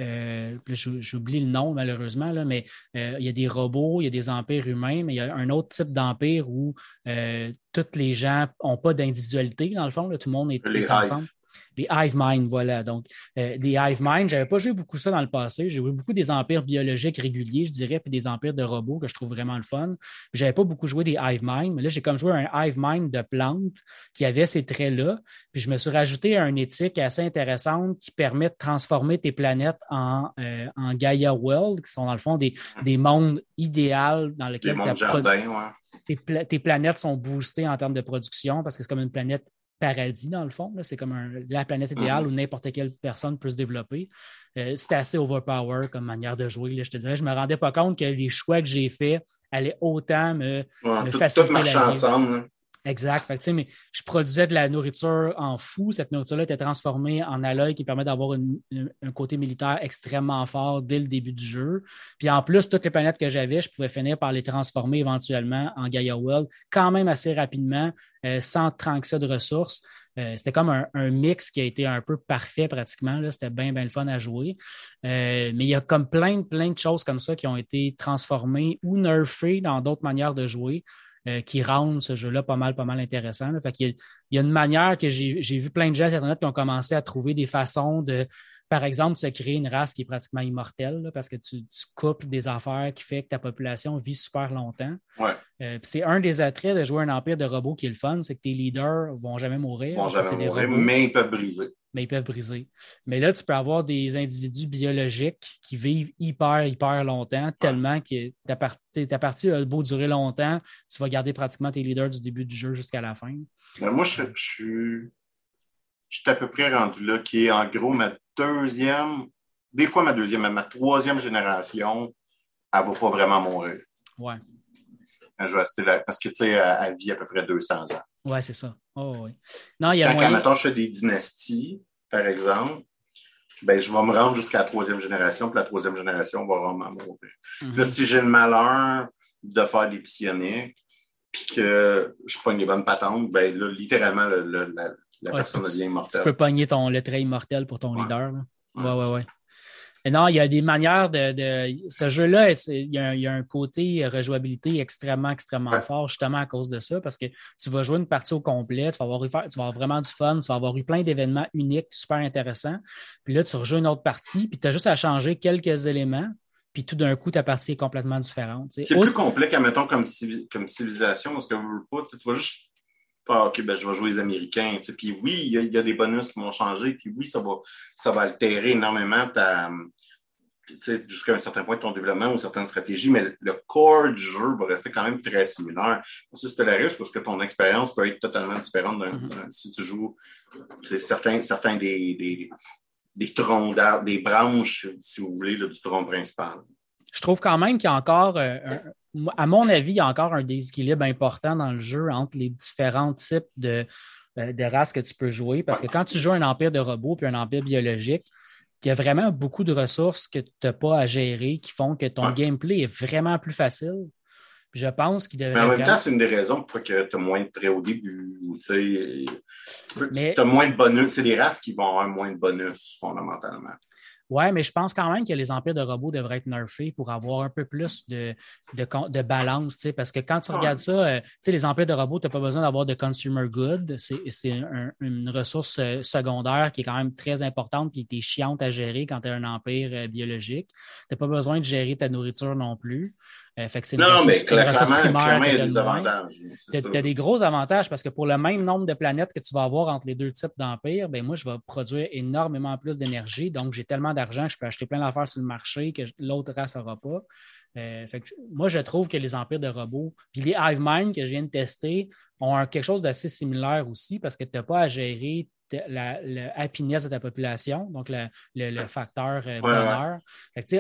euh, j'oublie le nom malheureusement, là, mais euh, il y a des robots, il y a des empires humains, mais il y a un autre type d'empire où euh, tous les gens n'ont pas d'individualité, dans le fond, tout le monde est, est ensemble. Les Hive Mind, voilà. Donc, euh, les Hive Mind, je n'avais pas joué beaucoup ça dans le passé. J'ai joué beaucoup des empires biologiques réguliers, je dirais, puis des empires de robots que je trouve vraiment le fun. Je n'avais pas beaucoup joué des Hive Mind, mais là, j'ai comme joué un Hive Mind de plantes qui avait ces traits-là. Puis je me suis rajouté une éthique assez intéressante qui permet de transformer tes planètes en, euh, en Gaia World, qui sont dans le fond des, des mondes idéaux dans lesquels tes, tes, planètes sont boostées en termes de production parce que c'est comme une planète paradis, dans le fond. C'est comme la planète idéale mhm. où n'importe quelle personne peut se développer. Euh, c'était assez overpower comme manière de jouer. je te dirais, je ne me rendais pas compte que les choix que j'ai faits allaient autant me, faciliter tout, tout ensemble. Exact. mais je produisais de la nourriture en fou. Cette nourriture-là était transformée en alloy qui permet d'avoir un côté militaire extrêmement fort dès le début du jeu. Puis en plus, toutes les planètes que j'avais, je pouvais finir par les transformer éventuellement en Gaia World quand même assez rapidement, euh, sans tant que de ressources. Euh, c'était comme un, mix qui a été un peu parfait pratiquement. C'était bien, bien le fun à jouer. Euh, mais il y a comme plein, plein de choses comme ça qui ont été transformées ou nerfées dans d'autres manières de jouer. Euh, qui rendent ce jeu-là pas mal, pas mal intéressant. il, y a, une manière que j'ai vu plein de gens sur Internet qui ont commencé à trouver des façons de, par exemple, se créer une race qui est pratiquement immortelle parce que tu, couples des affaires qui fait que ta population vit super longtemps. Euh, c'est un des attraits de jouer un empire de robots qui est le fun, c'est que tes leaders vont jamais mourir. Vont jamais mourir, mais ils peuvent briser mais ils peuvent briser. Mais là, tu peux avoir des individus biologiques qui vivent hyper, hyper longtemps, tellement que ta, partie, a beau durer longtemps, tu vas garder pratiquement tes leaders du début du jeu jusqu'à la fin. moi, je, suis, je suis à peu près rendu là, qui est en gros ma deuxième, des fois ma deuxième, mais ma troisième génération, elle ne va pas vraiment mourir. Ouais. Je vais rester là, parce que, tu sais, elle vit à peu près 200 ans. Oui, c'est ça. Oh, non, il y a Quand, je fais des dynasties, par exemple, ben, je vais me rendre jusqu'à la troisième génération, puis la troisième génération va vraiment mourir. Là, mhm. si j'ai le malheur de faire des psioniques, puis que je pogne les bonnes patentes, ben là, littéralement, la, personne devient immortelle. Tu peux pogner ton, le trait immortel pour ton leader. Là. Ouais, ouais, ouais non, il y a des manières de. ce jeu-là, il y, a un, côté rejouabilité extrêmement, extrêmement fort, justement à cause de ça, parce que tu vas jouer une partie au complet, tu vas avoir, tu vas avoir vraiment du fun, tu vas avoir eu plein d'événements uniques, super intéressants. Puis là, tu rejoues une autre partie, puis tu as juste à changer quelques éléments, puis tout d'un coup, ta partie est complètement différente. C'est plus complet qu'à, mettons, comme, comme civilisation, parce que pas, tu vas juste faire, OK, ben, je vais jouer les Américains. Puis oui, il y, a des bonus qui vont changer, puis oui, ça va, ça va altérer énormément ta, jusqu'à un certain point de ton développement ou certaines stratégies, mais le corps du jeu va rester quand même très similaire. Ça, c'est la risque parce que ton expérience peut être totalement différente mm-hmm. si tu joues certains, certains des, des, des troncs d'arbres, des branches, si vous voulez, du tronc principal. Je trouve quand même qu'il y a encore euh, à mon avis, il y a encore un déséquilibre important dans le jeu entre les différents types de, euh, de races que tu peux jouer. Parce que quand tu joues un empire de robots puis un empire biologique, il y a vraiment beaucoup de ressources que tu n'as pas à gérer qui font que ton gameplay est vraiment plus facile. je pense qu'il devrait. Mais en même temps, c'est une des raisons pour que tu as moins de traits au début. Tu as moins de bonus. C'est des races qui vont avoir moins de bonus, fondamentalement. Oui, mais je pense quand même que les empires de robots devraient être nerfés pour avoir un peu plus de, de, balance, parce que quand tu regardes ça, euh, les empires de robots, tu n'as pas besoin d'avoir de consumer good. C'est une ressource euh, secondaire qui est quand même très importante et qui est chiante à gérer quand tu as un empire euh, biologique. Tu n'as pas besoin de gérer ta nourriture non plus. Non, mais clairement, il y a des avantages. Tu as, des gros avantages parce que pour le même nombre de planètes que tu vas avoir entre les deux types d'empires, ben moi, je vais produire énormément plus d'énergie. Donc, j'ai tellement d'argent que je peux acheter plein d'affaires sur le marché que l'autre race n'aura pas. Euh, moi, je trouve que les empires de robots, puis les Hive Mind que je viens de tester, ont quelque chose d'assez similaire aussi parce que tu n'as pas à gérer la, happiness de ta population, donc le, facteur euh, bonheur.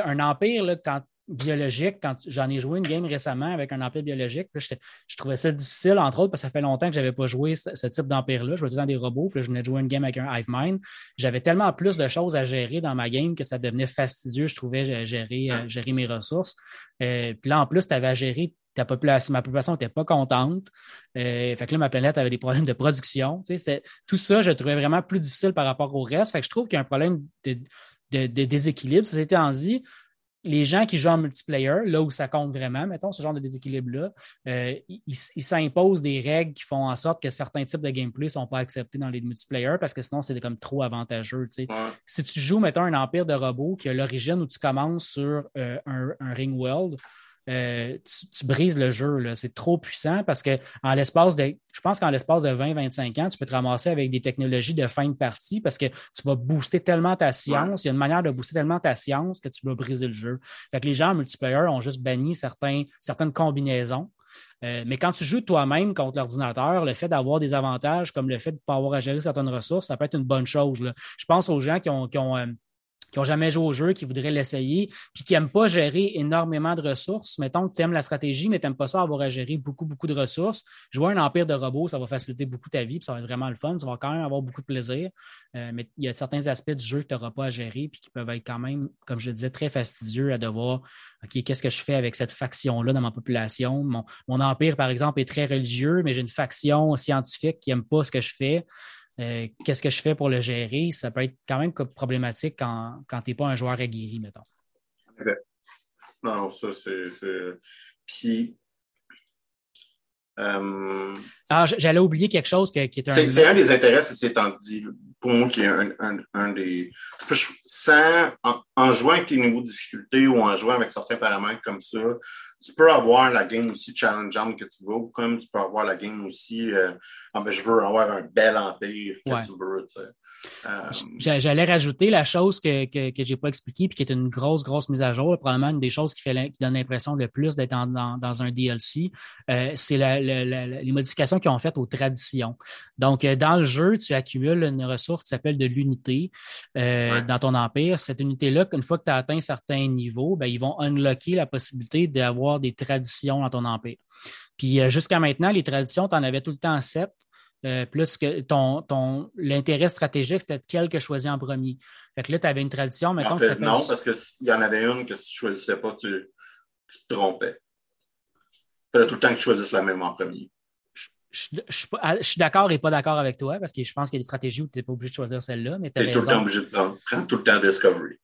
un empire, là, quand biologique, quand j'en ai joué une game récemment avec un empire biologique, je trouvais ça difficile, entre autres, parce que ça fait longtemps que je n'avais pas joué ce, type d'empire-là. Je jouais tout le temps des robots, puis je venais de jouer une game avec un Hive Mind. J'avais tellement plus de choses à gérer dans ma game que ça devenait fastidieux, je trouvais, gérer, euh, gérer mes ressources. Euh, puis là, en plus, tu avais à gérer ta population, ma population n'était pas contente. Euh, fait que là, ma planète avait des problèmes de production. tout ça, je trouvais vraiment plus difficile par rapport au reste. Fait que je trouve qu'il y a un problème de, de, de déséquilibre. Ça en dit, les gens qui jouent en multiplayer, là où ça compte vraiment, mettons, ce genre de déséquilibre-là, euh, ils, s'imposent des règles qui font en sorte que certains types de gameplay ne sont pas acceptés dans les multiplayers parce que sinon, c'est comme trop avantageux. Si tu joues, mettons, un empire de robots qui a l'origine où tu commences sur euh, un, un, ring world, euh, tu, brises le jeu. C'est trop puissant parce que en l'espace de, je pense qu'en l'espace de 20-25 ans, tu peux te ramasser avec des technologies de fin de partie parce que tu vas booster tellement ta science. Il y a une manière de booster tellement ta science que tu vas briser le jeu. Fait que les gens en multiplayer ont juste banni certains, certaines combinaisons. Euh, mais quand tu joues toi-même contre l'ordinateur, le fait d'avoir des avantages comme le fait de ne pas avoir à gérer certaines ressources, ça peut être une bonne chose. Je pense aux gens qui ont, euh, qui n'ont jamais joué au jeu, qui voudraient l'essayer, puis qui n'aiment pas gérer énormément de ressources. Mettons que tu aimes la stratégie, mais tu n'aimes pas ça avoir à gérer beaucoup, beaucoup de ressources. Jouer un empire de robots, ça va faciliter beaucoup ta vie, puis ça va être vraiment le fun. Tu vas quand même avoir beaucoup de plaisir. Euh, mais il y a certains aspects du jeu que tu n'auras pas à gérer, puis qui peuvent être quand même, comme je le disais, très fastidieux à devoir OK, qu'est-ce que je fais avec cette faction-là dans ma population? Mon, mon empire, par exemple, est très religieux, mais j'ai une faction scientifique qui n'aime pas ce que je fais. Euh, qu'est-ce que je fais pour le gérer? Ça peut être quand même problématique quand, quand tu n'es pas un joueur aguerri, mettons. Non, ça, c'est. Puis. Euh, ah, j'allais oublier quelque chose qui, est un. C'est un des intérêts, c'est étant dit, pour moi, qui est un, un, des. Sans, en, en, jouant avec tes niveaux de difficulté ou en jouant avec certains paramètres comme ça, tu peux avoir la game aussi challengeante que tu veux, comme tu peux avoir la game aussi, euh, ah, ben, je veux avoir un bel empire que tu veux. Euh, j'allais rajouter la chose que, que, que j'ai pas expliquée puis qui est une grosse, grosse mise à jour, probablement une des choses qui, fait, qui donne l'impression le plus d'être dans, dans, un DLC, euh, c'est les modifications qu'ils ont faites aux traditions. Donc, euh, dans le jeu, tu accumules une ressource qui s'appelle de l'unité dans ton empire. Cette unité-là, une fois que tu as atteint certains niveaux, ben, ils vont unlocker la possibilité d'avoir des traditions dans ton empire. Puis jusqu'à maintenant, les traditions, tu en avais tout le temps sept. Euh, plus que ton, ton l'intérêt stratégique, c'était quel que choisis en premier. Fait que là, tu avais une tradition, mais en fait, Non, parce qu'il y en avait une que si tu ne choisissais pas, tu, te trompais. Il fallait tout le temps que tu choisisses la même en premier. Je, je, suis d'accord et pas d'accord avec toi parce que je pense qu'il y a des stratégies où tu n'es pas obligé de choisir celle-là. Tu es tout le temps obligé de prendre, prendre tout le temps Discovery.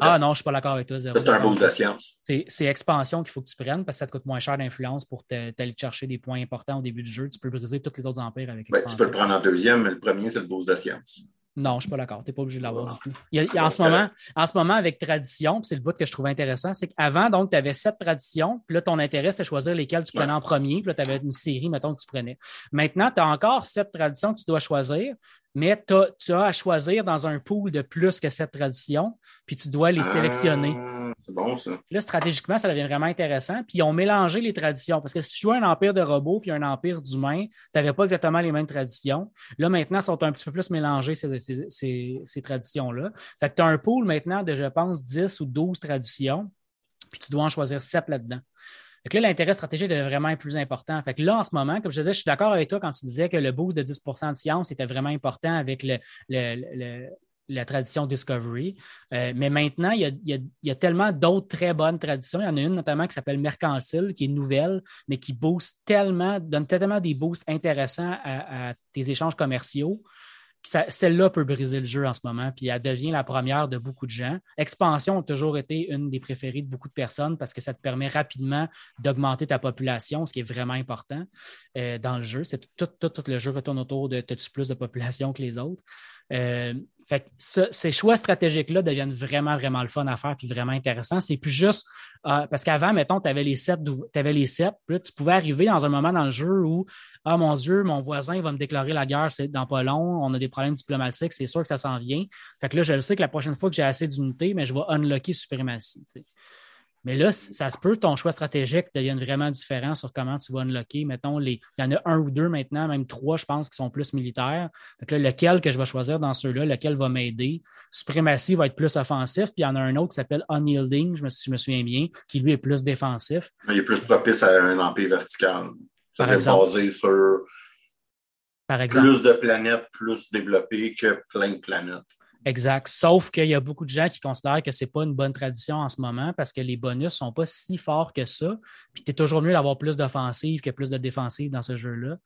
Ah non, je ne suis pas d'accord avec toi. C'est un boost de science. C'est expansion qu'il faut que tu prennes parce que ça te coûte moins cher d'influence pour t'aller chercher des points importants au début du jeu. Tu peux briser tous les autres empires avec expansion. tu peux le prendre en deuxième, mais le premier, c'est le boost de science. Non, je ne suis pas d'accord. Tu n'es pas obligé de l'avoir du tout. en, ce moment, en ce moment, avec tradition, c'est le bout que je trouve intéressant, c'est qu'avant, donc, tu avais sept traditions, puis là, ton intérêt, c'était de choisir lesquelles tu prenais en premier, puis là, tu avais une série, mettons, que tu prenais. Maintenant, tu as encore sept traditions que tu dois choisir, mais tu as à choisir dans un pool de plus que cette tradition, puis tu dois les sélectionner. Ah, c'est bon, ça. Là, stratégiquement, ça devient vraiment intéressant. Puis ils ont mélangé les traditions. Parce que si tu jouais un empire de robots puis un empire d'humains, tu n'avais pas exactement les mêmes traditions. Là, maintenant, sont un petit peu plus mélangées, ces, traditions-là. Fait que tu as un pool maintenant de, je pense, 10 ou 12 traditions, puis tu dois en choisir 7 là-dedans. Là, l'intérêt stratégique est vraiment plus important. Fait là, en ce moment, comme je disais, je suis d'accord avec toi quand tu disais que le boost de 10 de science était vraiment important avec la tradition Discovery. Euh, mais maintenant, il y a, tellement d'autres très bonnes traditions. Il y en a une notamment qui s'appelle Mercantile, qui est nouvelle, mais qui booste tellement, donne tellement des boosts intéressants à tes échanges commerciaux celle-là peut briser le jeu en ce moment, puis elle devient la première de beaucoup de gens. Expansion a toujours été une des préférées de beaucoup de personnes parce que ça te permet rapidement d'augmenter ta population, ce qui est vraiment important euh, dans le jeu. C'est tout, tout, le jeu retourne autour de as-tu plus de population que les autres? Euh, Fait que ces choix stratégiques-là deviennent vraiment, vraiment le fun à faire puis vraiment intéressant. C'est plus juste euh, parce qu'avant, mettons, tu avais les sept, avais les puis tu pouvais arriver dans un moment dans le jeu où Ah mon Dieu, mon voisin va me déclarer la guerre, c'est dans pas long, on a des problèmes diplomatiques, c'est sûr que ça s'en vient. Fait que là, je le sais que la prochaine fois que j'ai assez d'unités, mais je vais unlocker suprématie. Mais là, ça se peut, ton choix stratégique devienne vraiment différent sur comment tu vas unlocker. Mettons, les, il y en a un ou deux maintenant, même trois, je pense, qui sont plus militaires. Donc là, lequel que je vais choisir dans ceux-là, lequel va m'aider? Suprématie va être plus offensif, puis il y en a un autre qui s'appelle Unyielding, je me, si je me souviens bien, qui lui est plus défensif. Il est plus propice à un empire vertical. Ça c'est basé sur Par exemple. plus de planètes plus développées que plein de planètes. Exact. Sauf qu'il y a beaucoup de gens qui considèrent que ce n'est pas une bonne tradition en ce moment parce que les bonus ne sont pas si forts que ça. Puis tu es toujours mieux d'avoir plus d'offensive que plus de défensive dans ce jeu-là.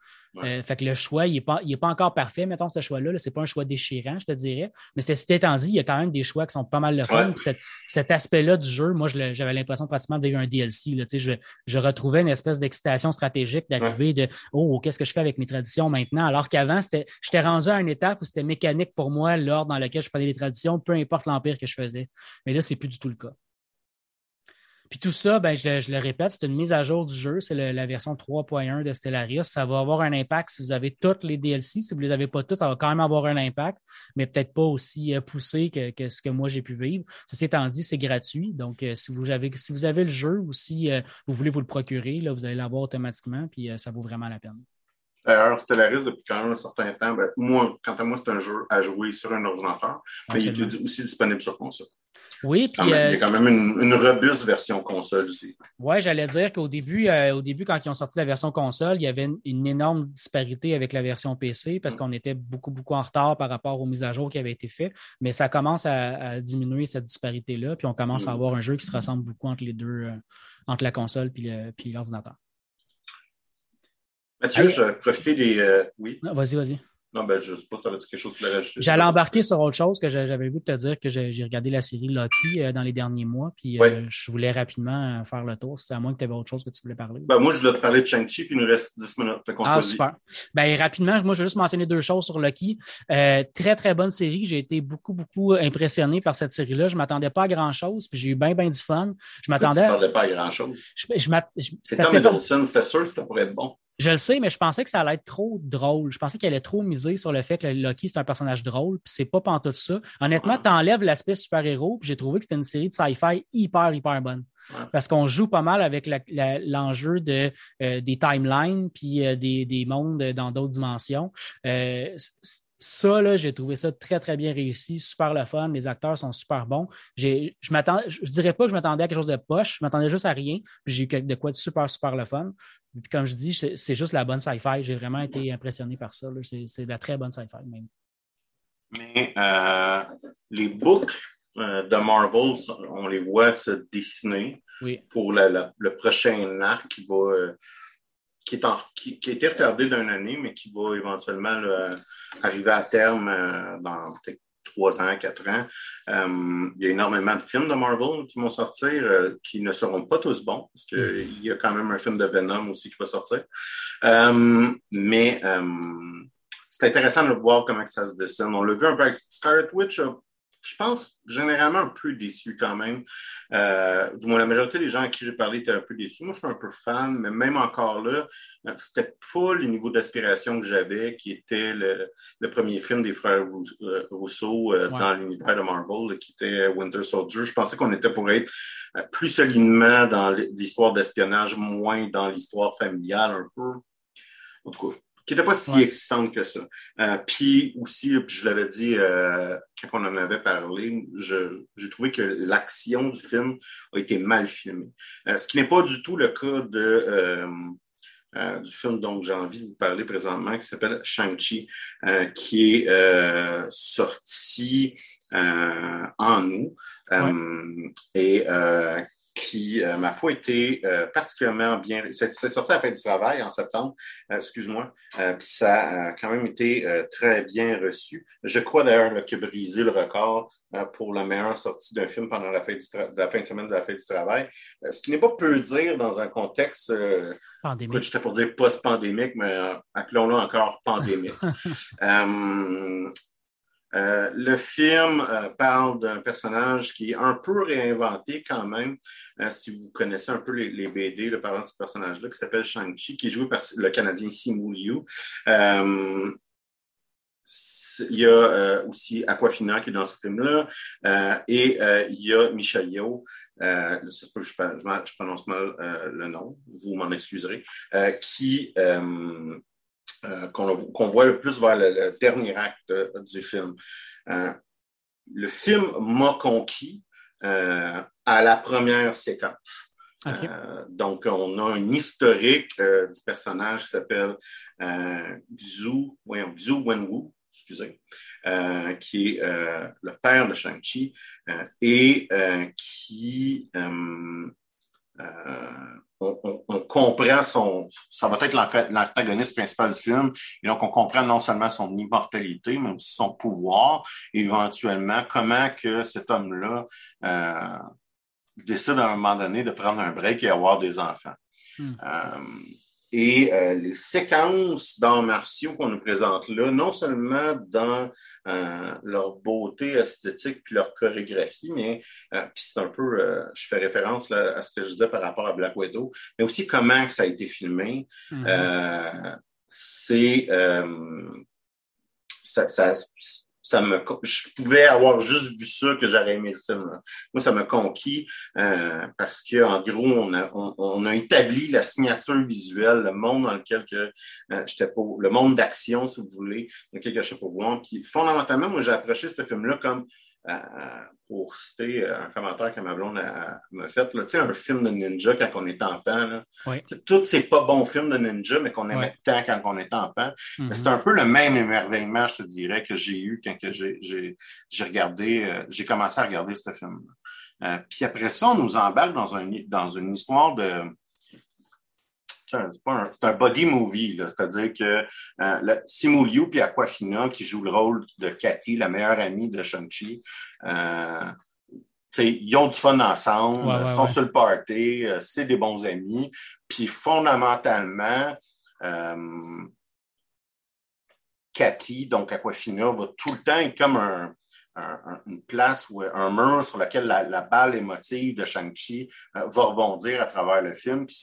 Euh, fait que le choix, il n'est pas, pas encore parfait, mettons, ce choix-là. Ce n'est pas un choix déchirant, je te dirais. Mais c'est étant dit, il y a quand même des choix qui sont pas mal le fun. cet, aspect-là du jeu, moi, j'avais l'impression pratiquement d'avoir un DLC. Là, je, je retrouvais une espèce d'excitation stratégique d'arriver de Oh, qu'est-ce que je fais avec mes traditions maintenant? Alors qu'avant, j'étais rendu à une étape où c'était mécanique pour moi, l'ordre dans lequel je prenais les traditions, peu importe l'empire que je faisais. Mais là, c'est plus du tout le cas. Puis tout ça, ben, je, le répète, c'est une mise à jour du jeu. C'est la version 3.1 de Stellaris. Ça va avoir un impact si vous avez toutes les DLC. Si vous ne les avez pas toutes, ça va quand même avoir un impact, mais peut-être pas aussi euh, poussé que, ce que moi j'ai pu vivre. Ceci étant dit, c'est gratuit. Donc, euh, si, vous avez, si vous avez le jeu ou si euh, vous voulez vous le procurer, là, vous allez l'avoir automatiquement, puis ça vaut vraiment la peine. D'ailleurs, Stellaris, depuis quand même un certain temps, ben, moi, quant à moi, c'est un jeu à jouer sur un ordinateur, mais il est aussi disponible sur console. Oui, puis. il y a quand même une, robuste version console aussi. Oui, j'allais dire qu'au début, euh, au début, quand ils ont sorti la version console, il y avait une, énorme disparité avec la version PC parce mm. qu'on était beaucoup, beaucoup en retard par rapport aux mises à jour qui avaient été faites. Mais ça commence à, diminuer cette disparité-là, puis on commence à mm. avoir un jeu qui se ressemble beaucoup entre les deux, euh, entre la console et l'ordinateur. Mathieu, je vais profiter des. Euh, oui. Vas-y, vas-y. Non, ben, je suppose que tu avais dit quelque chose sur J'allais embarquer sur autre chose que j'avais vu te dire que j'ai regardé la série Lucky euh, dans les derniers mois, puis euh, je voulais rapidement faire le tour. C'est à moins que tu avais autre chose que tu voulais parler. Ben, moi, je voulais te parler de Shang-Chi, puis il nous reste 10 minutes. Ah, super. Ben, rapidement, moi, je vais juste mentionner deux choses sur Lucky. très, très bonne série. J'ai été beaucoup, beaucoup impressionné par cette série-là. Je ne m'attendais pas à grand-chose, puis j'ai eu bien, bien du fun. Je m'attendais. Pas à grand-chose. Je, je, C'est Tom Hiddleston, c'était sûr que ça pourrait être bon. Je le sais, mais je pensais que ça allait être trop drôle. Je pensais qu'elle allait trop miser sur le fait que Loki, c'est un personnage drôle, puis c'est pas tout ça. Honnêtement, tu enlèves l'aspect super-héros, puis j'ai trouvé que c'était une série de sci-fi hyper, hyper bonne. Parce qu'on joue pas mal avec l'enjeu de, euh, des timelines, puis euh, des, des, mondes dans d'autres dimensions. Euh, ça, là, j'ai trouvé ça très, très bien réussi, super le fun. Les acteurs sont super bons. Je m'attends, je dirais pas que je m'attendais à quelque chose de poche, je m'attendais juste à rien. Puis j'ai eu de quoi de super, super le fun. Puis comme je dis, c'est juste la bonne sci-fi. J'ai vraiment été impressionné par ça. C'est de la très bonne sci-fi même. Mais euh, les boucles euh, de Marvel, on les voit se dessiner pour le prochain arc qui va. Euh, qui, est qui, a été retardé d'une année, mais qui va éventuellement arriver à terme dans peut-être trois ans, quatre ans. Euh, il y a énormément de films de Marvel qui vont sortir euh, qui ne seront pas tous bons, parce qu'il mm. y a quand même un film de Venom aussi qui va sortir. Euh, mais c'est intéressant de voir comment ça se dessine. On l'a vu un peu avec Scarlet Witch, je pense, généralement un peu déçu quand même. Euh, du moins, la majorité des gens à qui j'ai parlé étaient un peu déçus. Moi, je suis un peu fan, mais même encore là, euh, c'était pas le niveau d'aspiration que j'avais, qui était le, premier film des frères euh, Rousseau dans l'univers de Marvel, qui était Winter Soldier. Je pensais qu'on était pour être plus solidement dans l'histoire d'espionnage, moins dans l'histoire familiale un peu. En tout cas, qui n'était pas si existante que ça. Euh, puis aussi, je l'avais dit euh, quand on en avait parlé, j'ai trouvé que l'action du film a été mal filmée. Euh, ce qui n'est pas du tout le cas de, du film dont j'ai envie de vous parler présentement, qui s'appelle Shang-Chi, qui est sorti en août. Et qui, euh, ma foi, était euh, particulièrement bien. C'est sorti à la fin du travail en septembre, euh, excuse-moi, puis ça a quand même été très bien reçu. Je crois d'ailleurs qu'il a brisé le record pour la meilleure sortie d'un film pendant la fin, de la fin de semaine de la fin du travail, ce qui n'est pas peu dire dans un contexte. pandémique. J'étais pour dire post-pandémique, mais appelons-le encore pandémique. Euh, le film euh, parle d'un personnage qui est un peu réinventé quand même, euh, si vous connaissez un peu les, BD, le parlant de ce personnage-là, qui s'appelle Shang-Chi, qui est joué par le Canadien Simu Liu. il y a aussi Aquafina qui est dans ce film-là, et il y a Michel Yeoh, je, je, prononce mal le nom, vous m'en excuserez, qui euh, qu'on voit le plus vers le, dernier acte du film. Euh, le film m'a conquis euh, à la première séquence. donc, on a un historique du personnage qui s'appelle Xu, voyons, Xu Wenwu, excusez, qui est le père de Shang-Chi et qui on, comprend son, ça va être l'antagoniste principal du film, et donc on comprend non seulement son immortalité, mais aussi son pouvoir, et éventuellement comment que cet homme-là euh, décide à un moment donné de prendre un break et avoir des enfants. Hmm. Euh, et euh, les séquences d'arts martiaux qu'on nous présente là, non seulement dans euh, leur beauté esthétique puis leur chorégraphie, mais euh, puis c'est un peu, je fais référence à ce que je disais par rapport à Black Widow, mais aussi comment ça a été filmé. Mm-hmm. c'est ça, ça, je pouvais avoir juste vu ça que j'aurais aimé le film. Moi, ça m'a conquis euh, parce qu'en gros, on a, on, a établi la signature visuelle, le monde dans lequel que, euh, j'étais pour, le monde d'action, si vous voulez, dans lequel j'étais pour voir. Puis fondamentalement, moi, j'ai approché ce film-là comme pour citer euh, un commentaire que ma blonde m'a fait, là, un film de ninja quand on est enfant. Là. Tous ces pas bons films de ninja, mais qu'on aimait tant quand on était enfant. Mm-hmm. C'est un peu le même émerveillement, je te dirais, que j'ai eu quand j'ai regardé, euh, j'ai commencé à regarder ce film. Euh, puis après ça, on nous emballe dans, un, dans une histoire de c'est un, body movie, c'est-à-dire que euh, Simu Liu et Aquafina, qui jouent le rôle de Cathy, la meilleure amie de Shang-Chi, euh, ils ont du fun ensemble, sont sur le party, euh, c'est des bons amis. Puis fondamentalement, euh, Cathy, donc Aquafina, va tout le temps être comme un, une place ou un mur sur lequel la, balle émotive de Shang-Chi euh, va rebondir à travers le film. Puis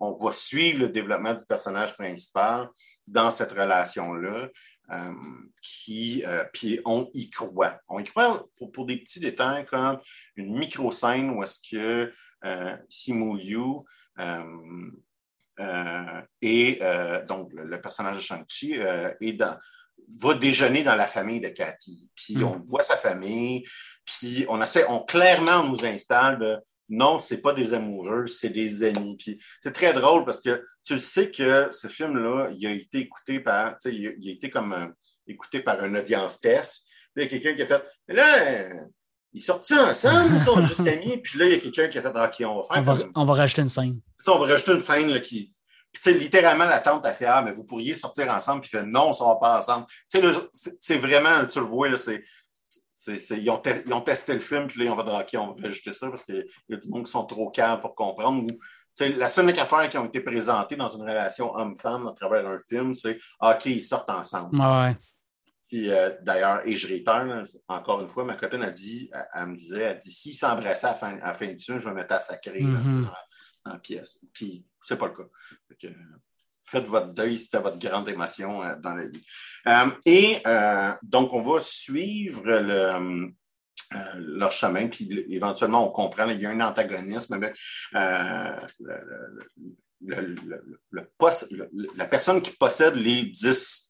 on va suivre le développement du personnage principal dans cette relation-là. Euh, qui, euh, puis on y croit. On y croit pour, des petits détails comme une micro-scène où est-ce que Simu Liu et donc le, personnage de Shang-Chi est dans, va déjeuner dans la famille de Cathy. Puis hmm. on voit sa famille, puis on essaie, on clairement nous installe de non, c'est pas des amoureux, c'est des amis. Puis c'est très drôle parce que tu sais que ce film-là, il a été écouté par, tu sais, il, a été comme euh, écouté par un audience test. Puis il y a quelqu'un qui a fait, mais là, ils sortent ensemble, ils sont juste amis. Puis là, il y a quelqu'un qui a fait, OK, on va faire. On va, on va rajouter une scène. Ça, on va rajouter une scène là, qui, sais, littéralement, la tante a fait Ah, mais vous pourriez sortir ensemble, puis fait Non, on ne sort pas ensemble. Tu sais, c'est vraiment, tu le vois, là, c'est. Ils ont, ils, ont testé le film, puis là, on va dire, OK, on va rajouter ça parce qu'il y a du monde qui sont trop calmes pour comprendre. Ou, la seule affaire qui ont été présentées dans une relation homme-femme à travers un film, c'est OK, ils sortent ensemble. Ouais. Puis euh, d'ailleurs, et je réitère, encore une fois, ma copine a dit, elle, me disait, elle dit, s'ils s'embrassaient à, à, la fin du film, je vais mettre à sacrer. Mm-hmm en pièces. Puis, c'est pas le cas. faites votre deuil, c'était votre grande émotion euh, dans la vie. Euh, et euh, donc, on va suivre le, leur chemin, puis éventuellement, on comprend, il y a un antagonisme avec la personne qui possède les dix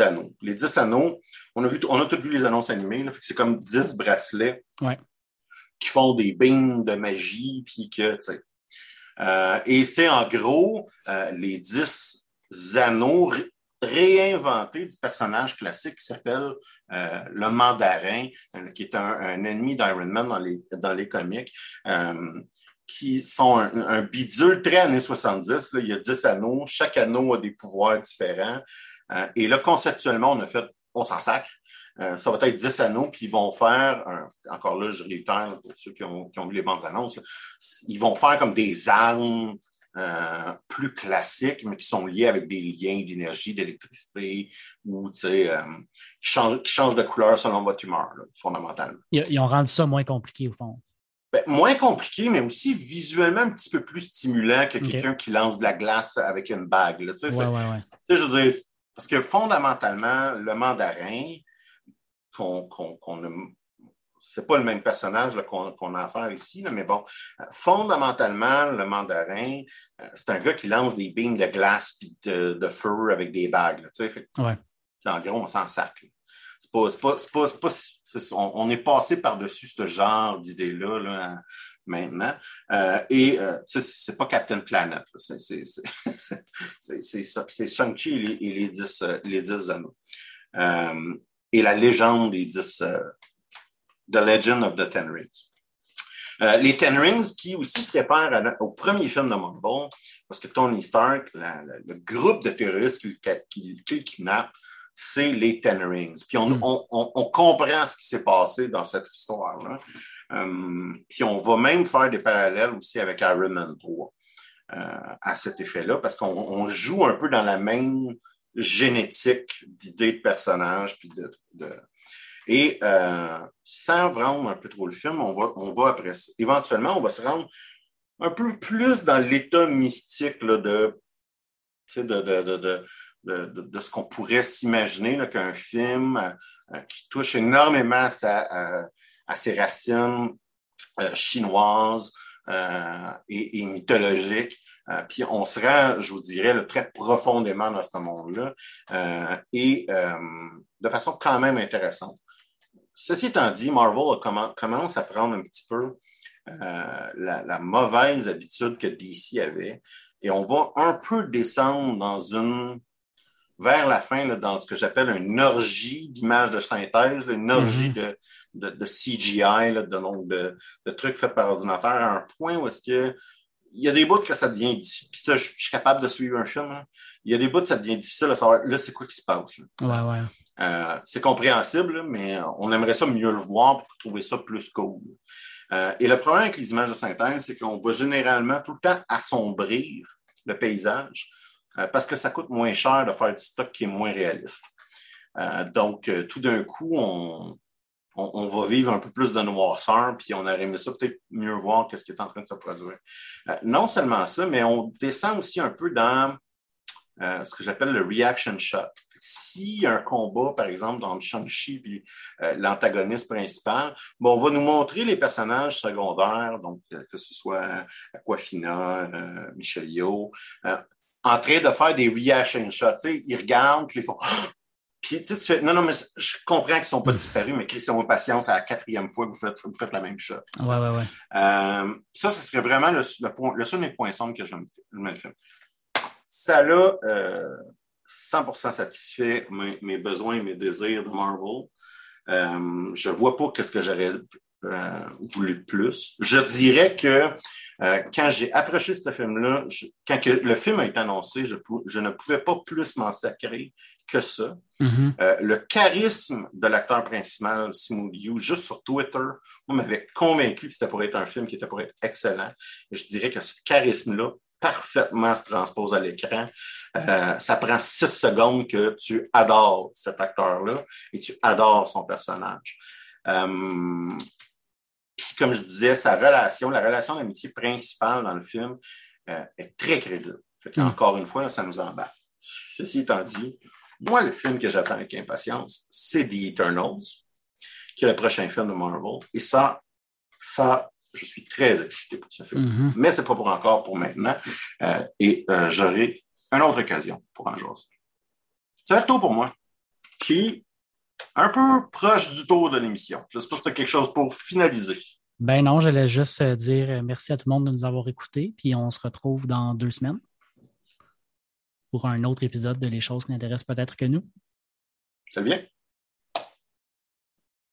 anneaux. Les dix anneaux, on a, vu, on a tous vu les annonces animées, c'est comme dix bracelets qui font des bings de magie, puis que, tu sais, euh, et c'est en gros euh, les dix anneaux réinventés du personnage classique qui s'appelle euh, le mandarin, qui est un, ennemi d'Iron Man dans les, dans les comics qui sont un, bidule très années 70. il y a dix anneaux. Chaque anneau a des pouvoirs différents. et là, conceptuellement, on a fait, on s'en sacre. Euh, ça va être 10 anneaux, puis ils vont faire, encore là, je réitère pour ceux qui ont, qui ont vu les bandes annonces, ils vont faire comme des armes euh, plus classiques, mais qui sont liés avec des liens d'énergie, d'électricité, ou euh, qui, changent, de couleur selon votre humeur, fondamentalement. Ils, ont rendu ça moins compliqué, au fond. Ben, moins compliqué, mais aussi visuellement un petit peu plus stimulant que quelqu'un qui lance de la glace avec une bague. Là. Ouais, ouais, je veux dire, parce que fondamentalement, le mandarin, qu'on c'est pas le même personnage qu'on a à faire ici, mais bon, fondamentalement, le mandarin, euh, c'est un gars qui lance des beams de glace et de, feu avec des bagues. En gros, on s'en sac. on, est passé par-dessus ce genre d'idée-là maintenant. Euh, et euh, c'est pas Captain Planet. C'est Shang-Chi et les, et les, dix, les dix anneaux. Et la légende des dix, The Legend of the Ten Rings. Euh, les Ten Rings qui aussi se réfèrent au premier film de Marvel, parce que Tony Stark, le groupe de terroristes qui, qui, kidnappe, c'est les Ten Rings. Puis on, hmm. comprend ce qui s'est passé dans cette histoire-là. Euh, puis on va même faire des parallèles aussi avec Iron Man 3 euh, à cet effet-là, parce qu'on joue un peu dans la même génétique d'idées de personnages, puis de, et euh, sans vendre un peu trop le film, on va, on va après Éventuellement, on va se rendre un peu plus dans l'état mystique de, de, de, de, ce qu'on pourrait s'imaginer qu'un film euh, qui touche énormément à, à, ses racines euh, chinoises et, mythologiques. puis on se rend, je vous dirais, très profondément dans ce monde-là et de façon quand même intéressante. Ceci étant dit, Marvel commence à prendre un petit peu euh, la, mauvaise habitude que DC avait et on va un peu descendre dans une vers la fin dans ce que j'appelle une orgie d'images de synthèse, une orgie mm-hmm. de, CGI, de, de, trucs faits par ordinateur, à un point où est-ce que il y a des bouts que ça devient difficile. Puis je, suis capable de suivre un film. Hein. Il y a des bouts que ça devient difficile de savoir là, c'est quoi qui se passe. Euh, c'est compréhensible, mais on aimerait ça mieux le voir pour trouver ça plus cool. Euh, et le problème avec les images de synthèse, c'est qu'on va généralement tout le temps assombrir le paysage euh, parce que ça coûte moins cher de faire du stock qui est moins réaliste. donc, tout d'un coup, on, on, va vivre un peu plus de noirceur, puis on aurait aimé ça peut-être mieux voir qu'est-ce qui est en train de se produire. Euh, non seulement ça, mais on descend aussi un peu dans euh, ce que j'appelle le reaction shot. A un combat, par exemple, dans Shang-Chi puis euh, l'antagoniste principal, bon, on va nous montrer les personnages secondaires, donc que ce soit Aquafina, Michel Yeoh, en train de faire des reaction shots. Ils regardent, puis ils font puis tu, fais, non, non, mais je comprends qu'ils ne sont pas hmm. disparus, mais Christian, patience, à la quatrième fois que vous faites, vous faites la même chose. Ouais, ouais, ouais. Euh, ça, ce serait vraiment le, le, point, le seul des points sombres que je me fais. Ça l'a euh, 100% satisfait mes, mes, besoins et mes désirs de Marvel. Euh, je ne vois pas qu'est-ce que j'aurais euh, voulu de plus. Je dirais que euh, quand j'ai approché ce film-là, quand le film a été annoncé, je, je ne pouvais pas plus m'en sacrer que ça. Mm-hmm. Euh, le charisme de l'acteur principal, Simu Liu, juste sur Twitter, m'avait convaincu que c'était pour être un film qui était pour être excellent. je dirais que ce charisme-là parfaitement se transpose à l'écran. Euh, ça prend six secondes que tu adores cet acteur-là et tu adores son personnage. Euh, puis, comme je disais, sa relation, la relation d'amitié principale dans le film est très crédible. Mm. Encore une fois, ça nous embarque. Ceci étant dit, moi, le film que j'attends avec impatience, c'est The Eternals, qui est le prochain film de Marvel. Et ça, ça, je suis très excité pour ce film. Mm-hmm. Mais ce n'est pas pour encore, pour maintenant. Euh, et euh, j'aurai une autre occasion pour un jour. C'est un tour pour moi, qui est un peu proche du tour de l'émission. Je ne sais pas si tu as quelque chose pour finaliser. Ben non, j'allais juste euh, dire merci à tout le monde de nous avoir écoutés, puis on se retrouve dans deux semaines pour un autre épisode de Les choses qui n'intéressent peut-être que nous. C'est bien.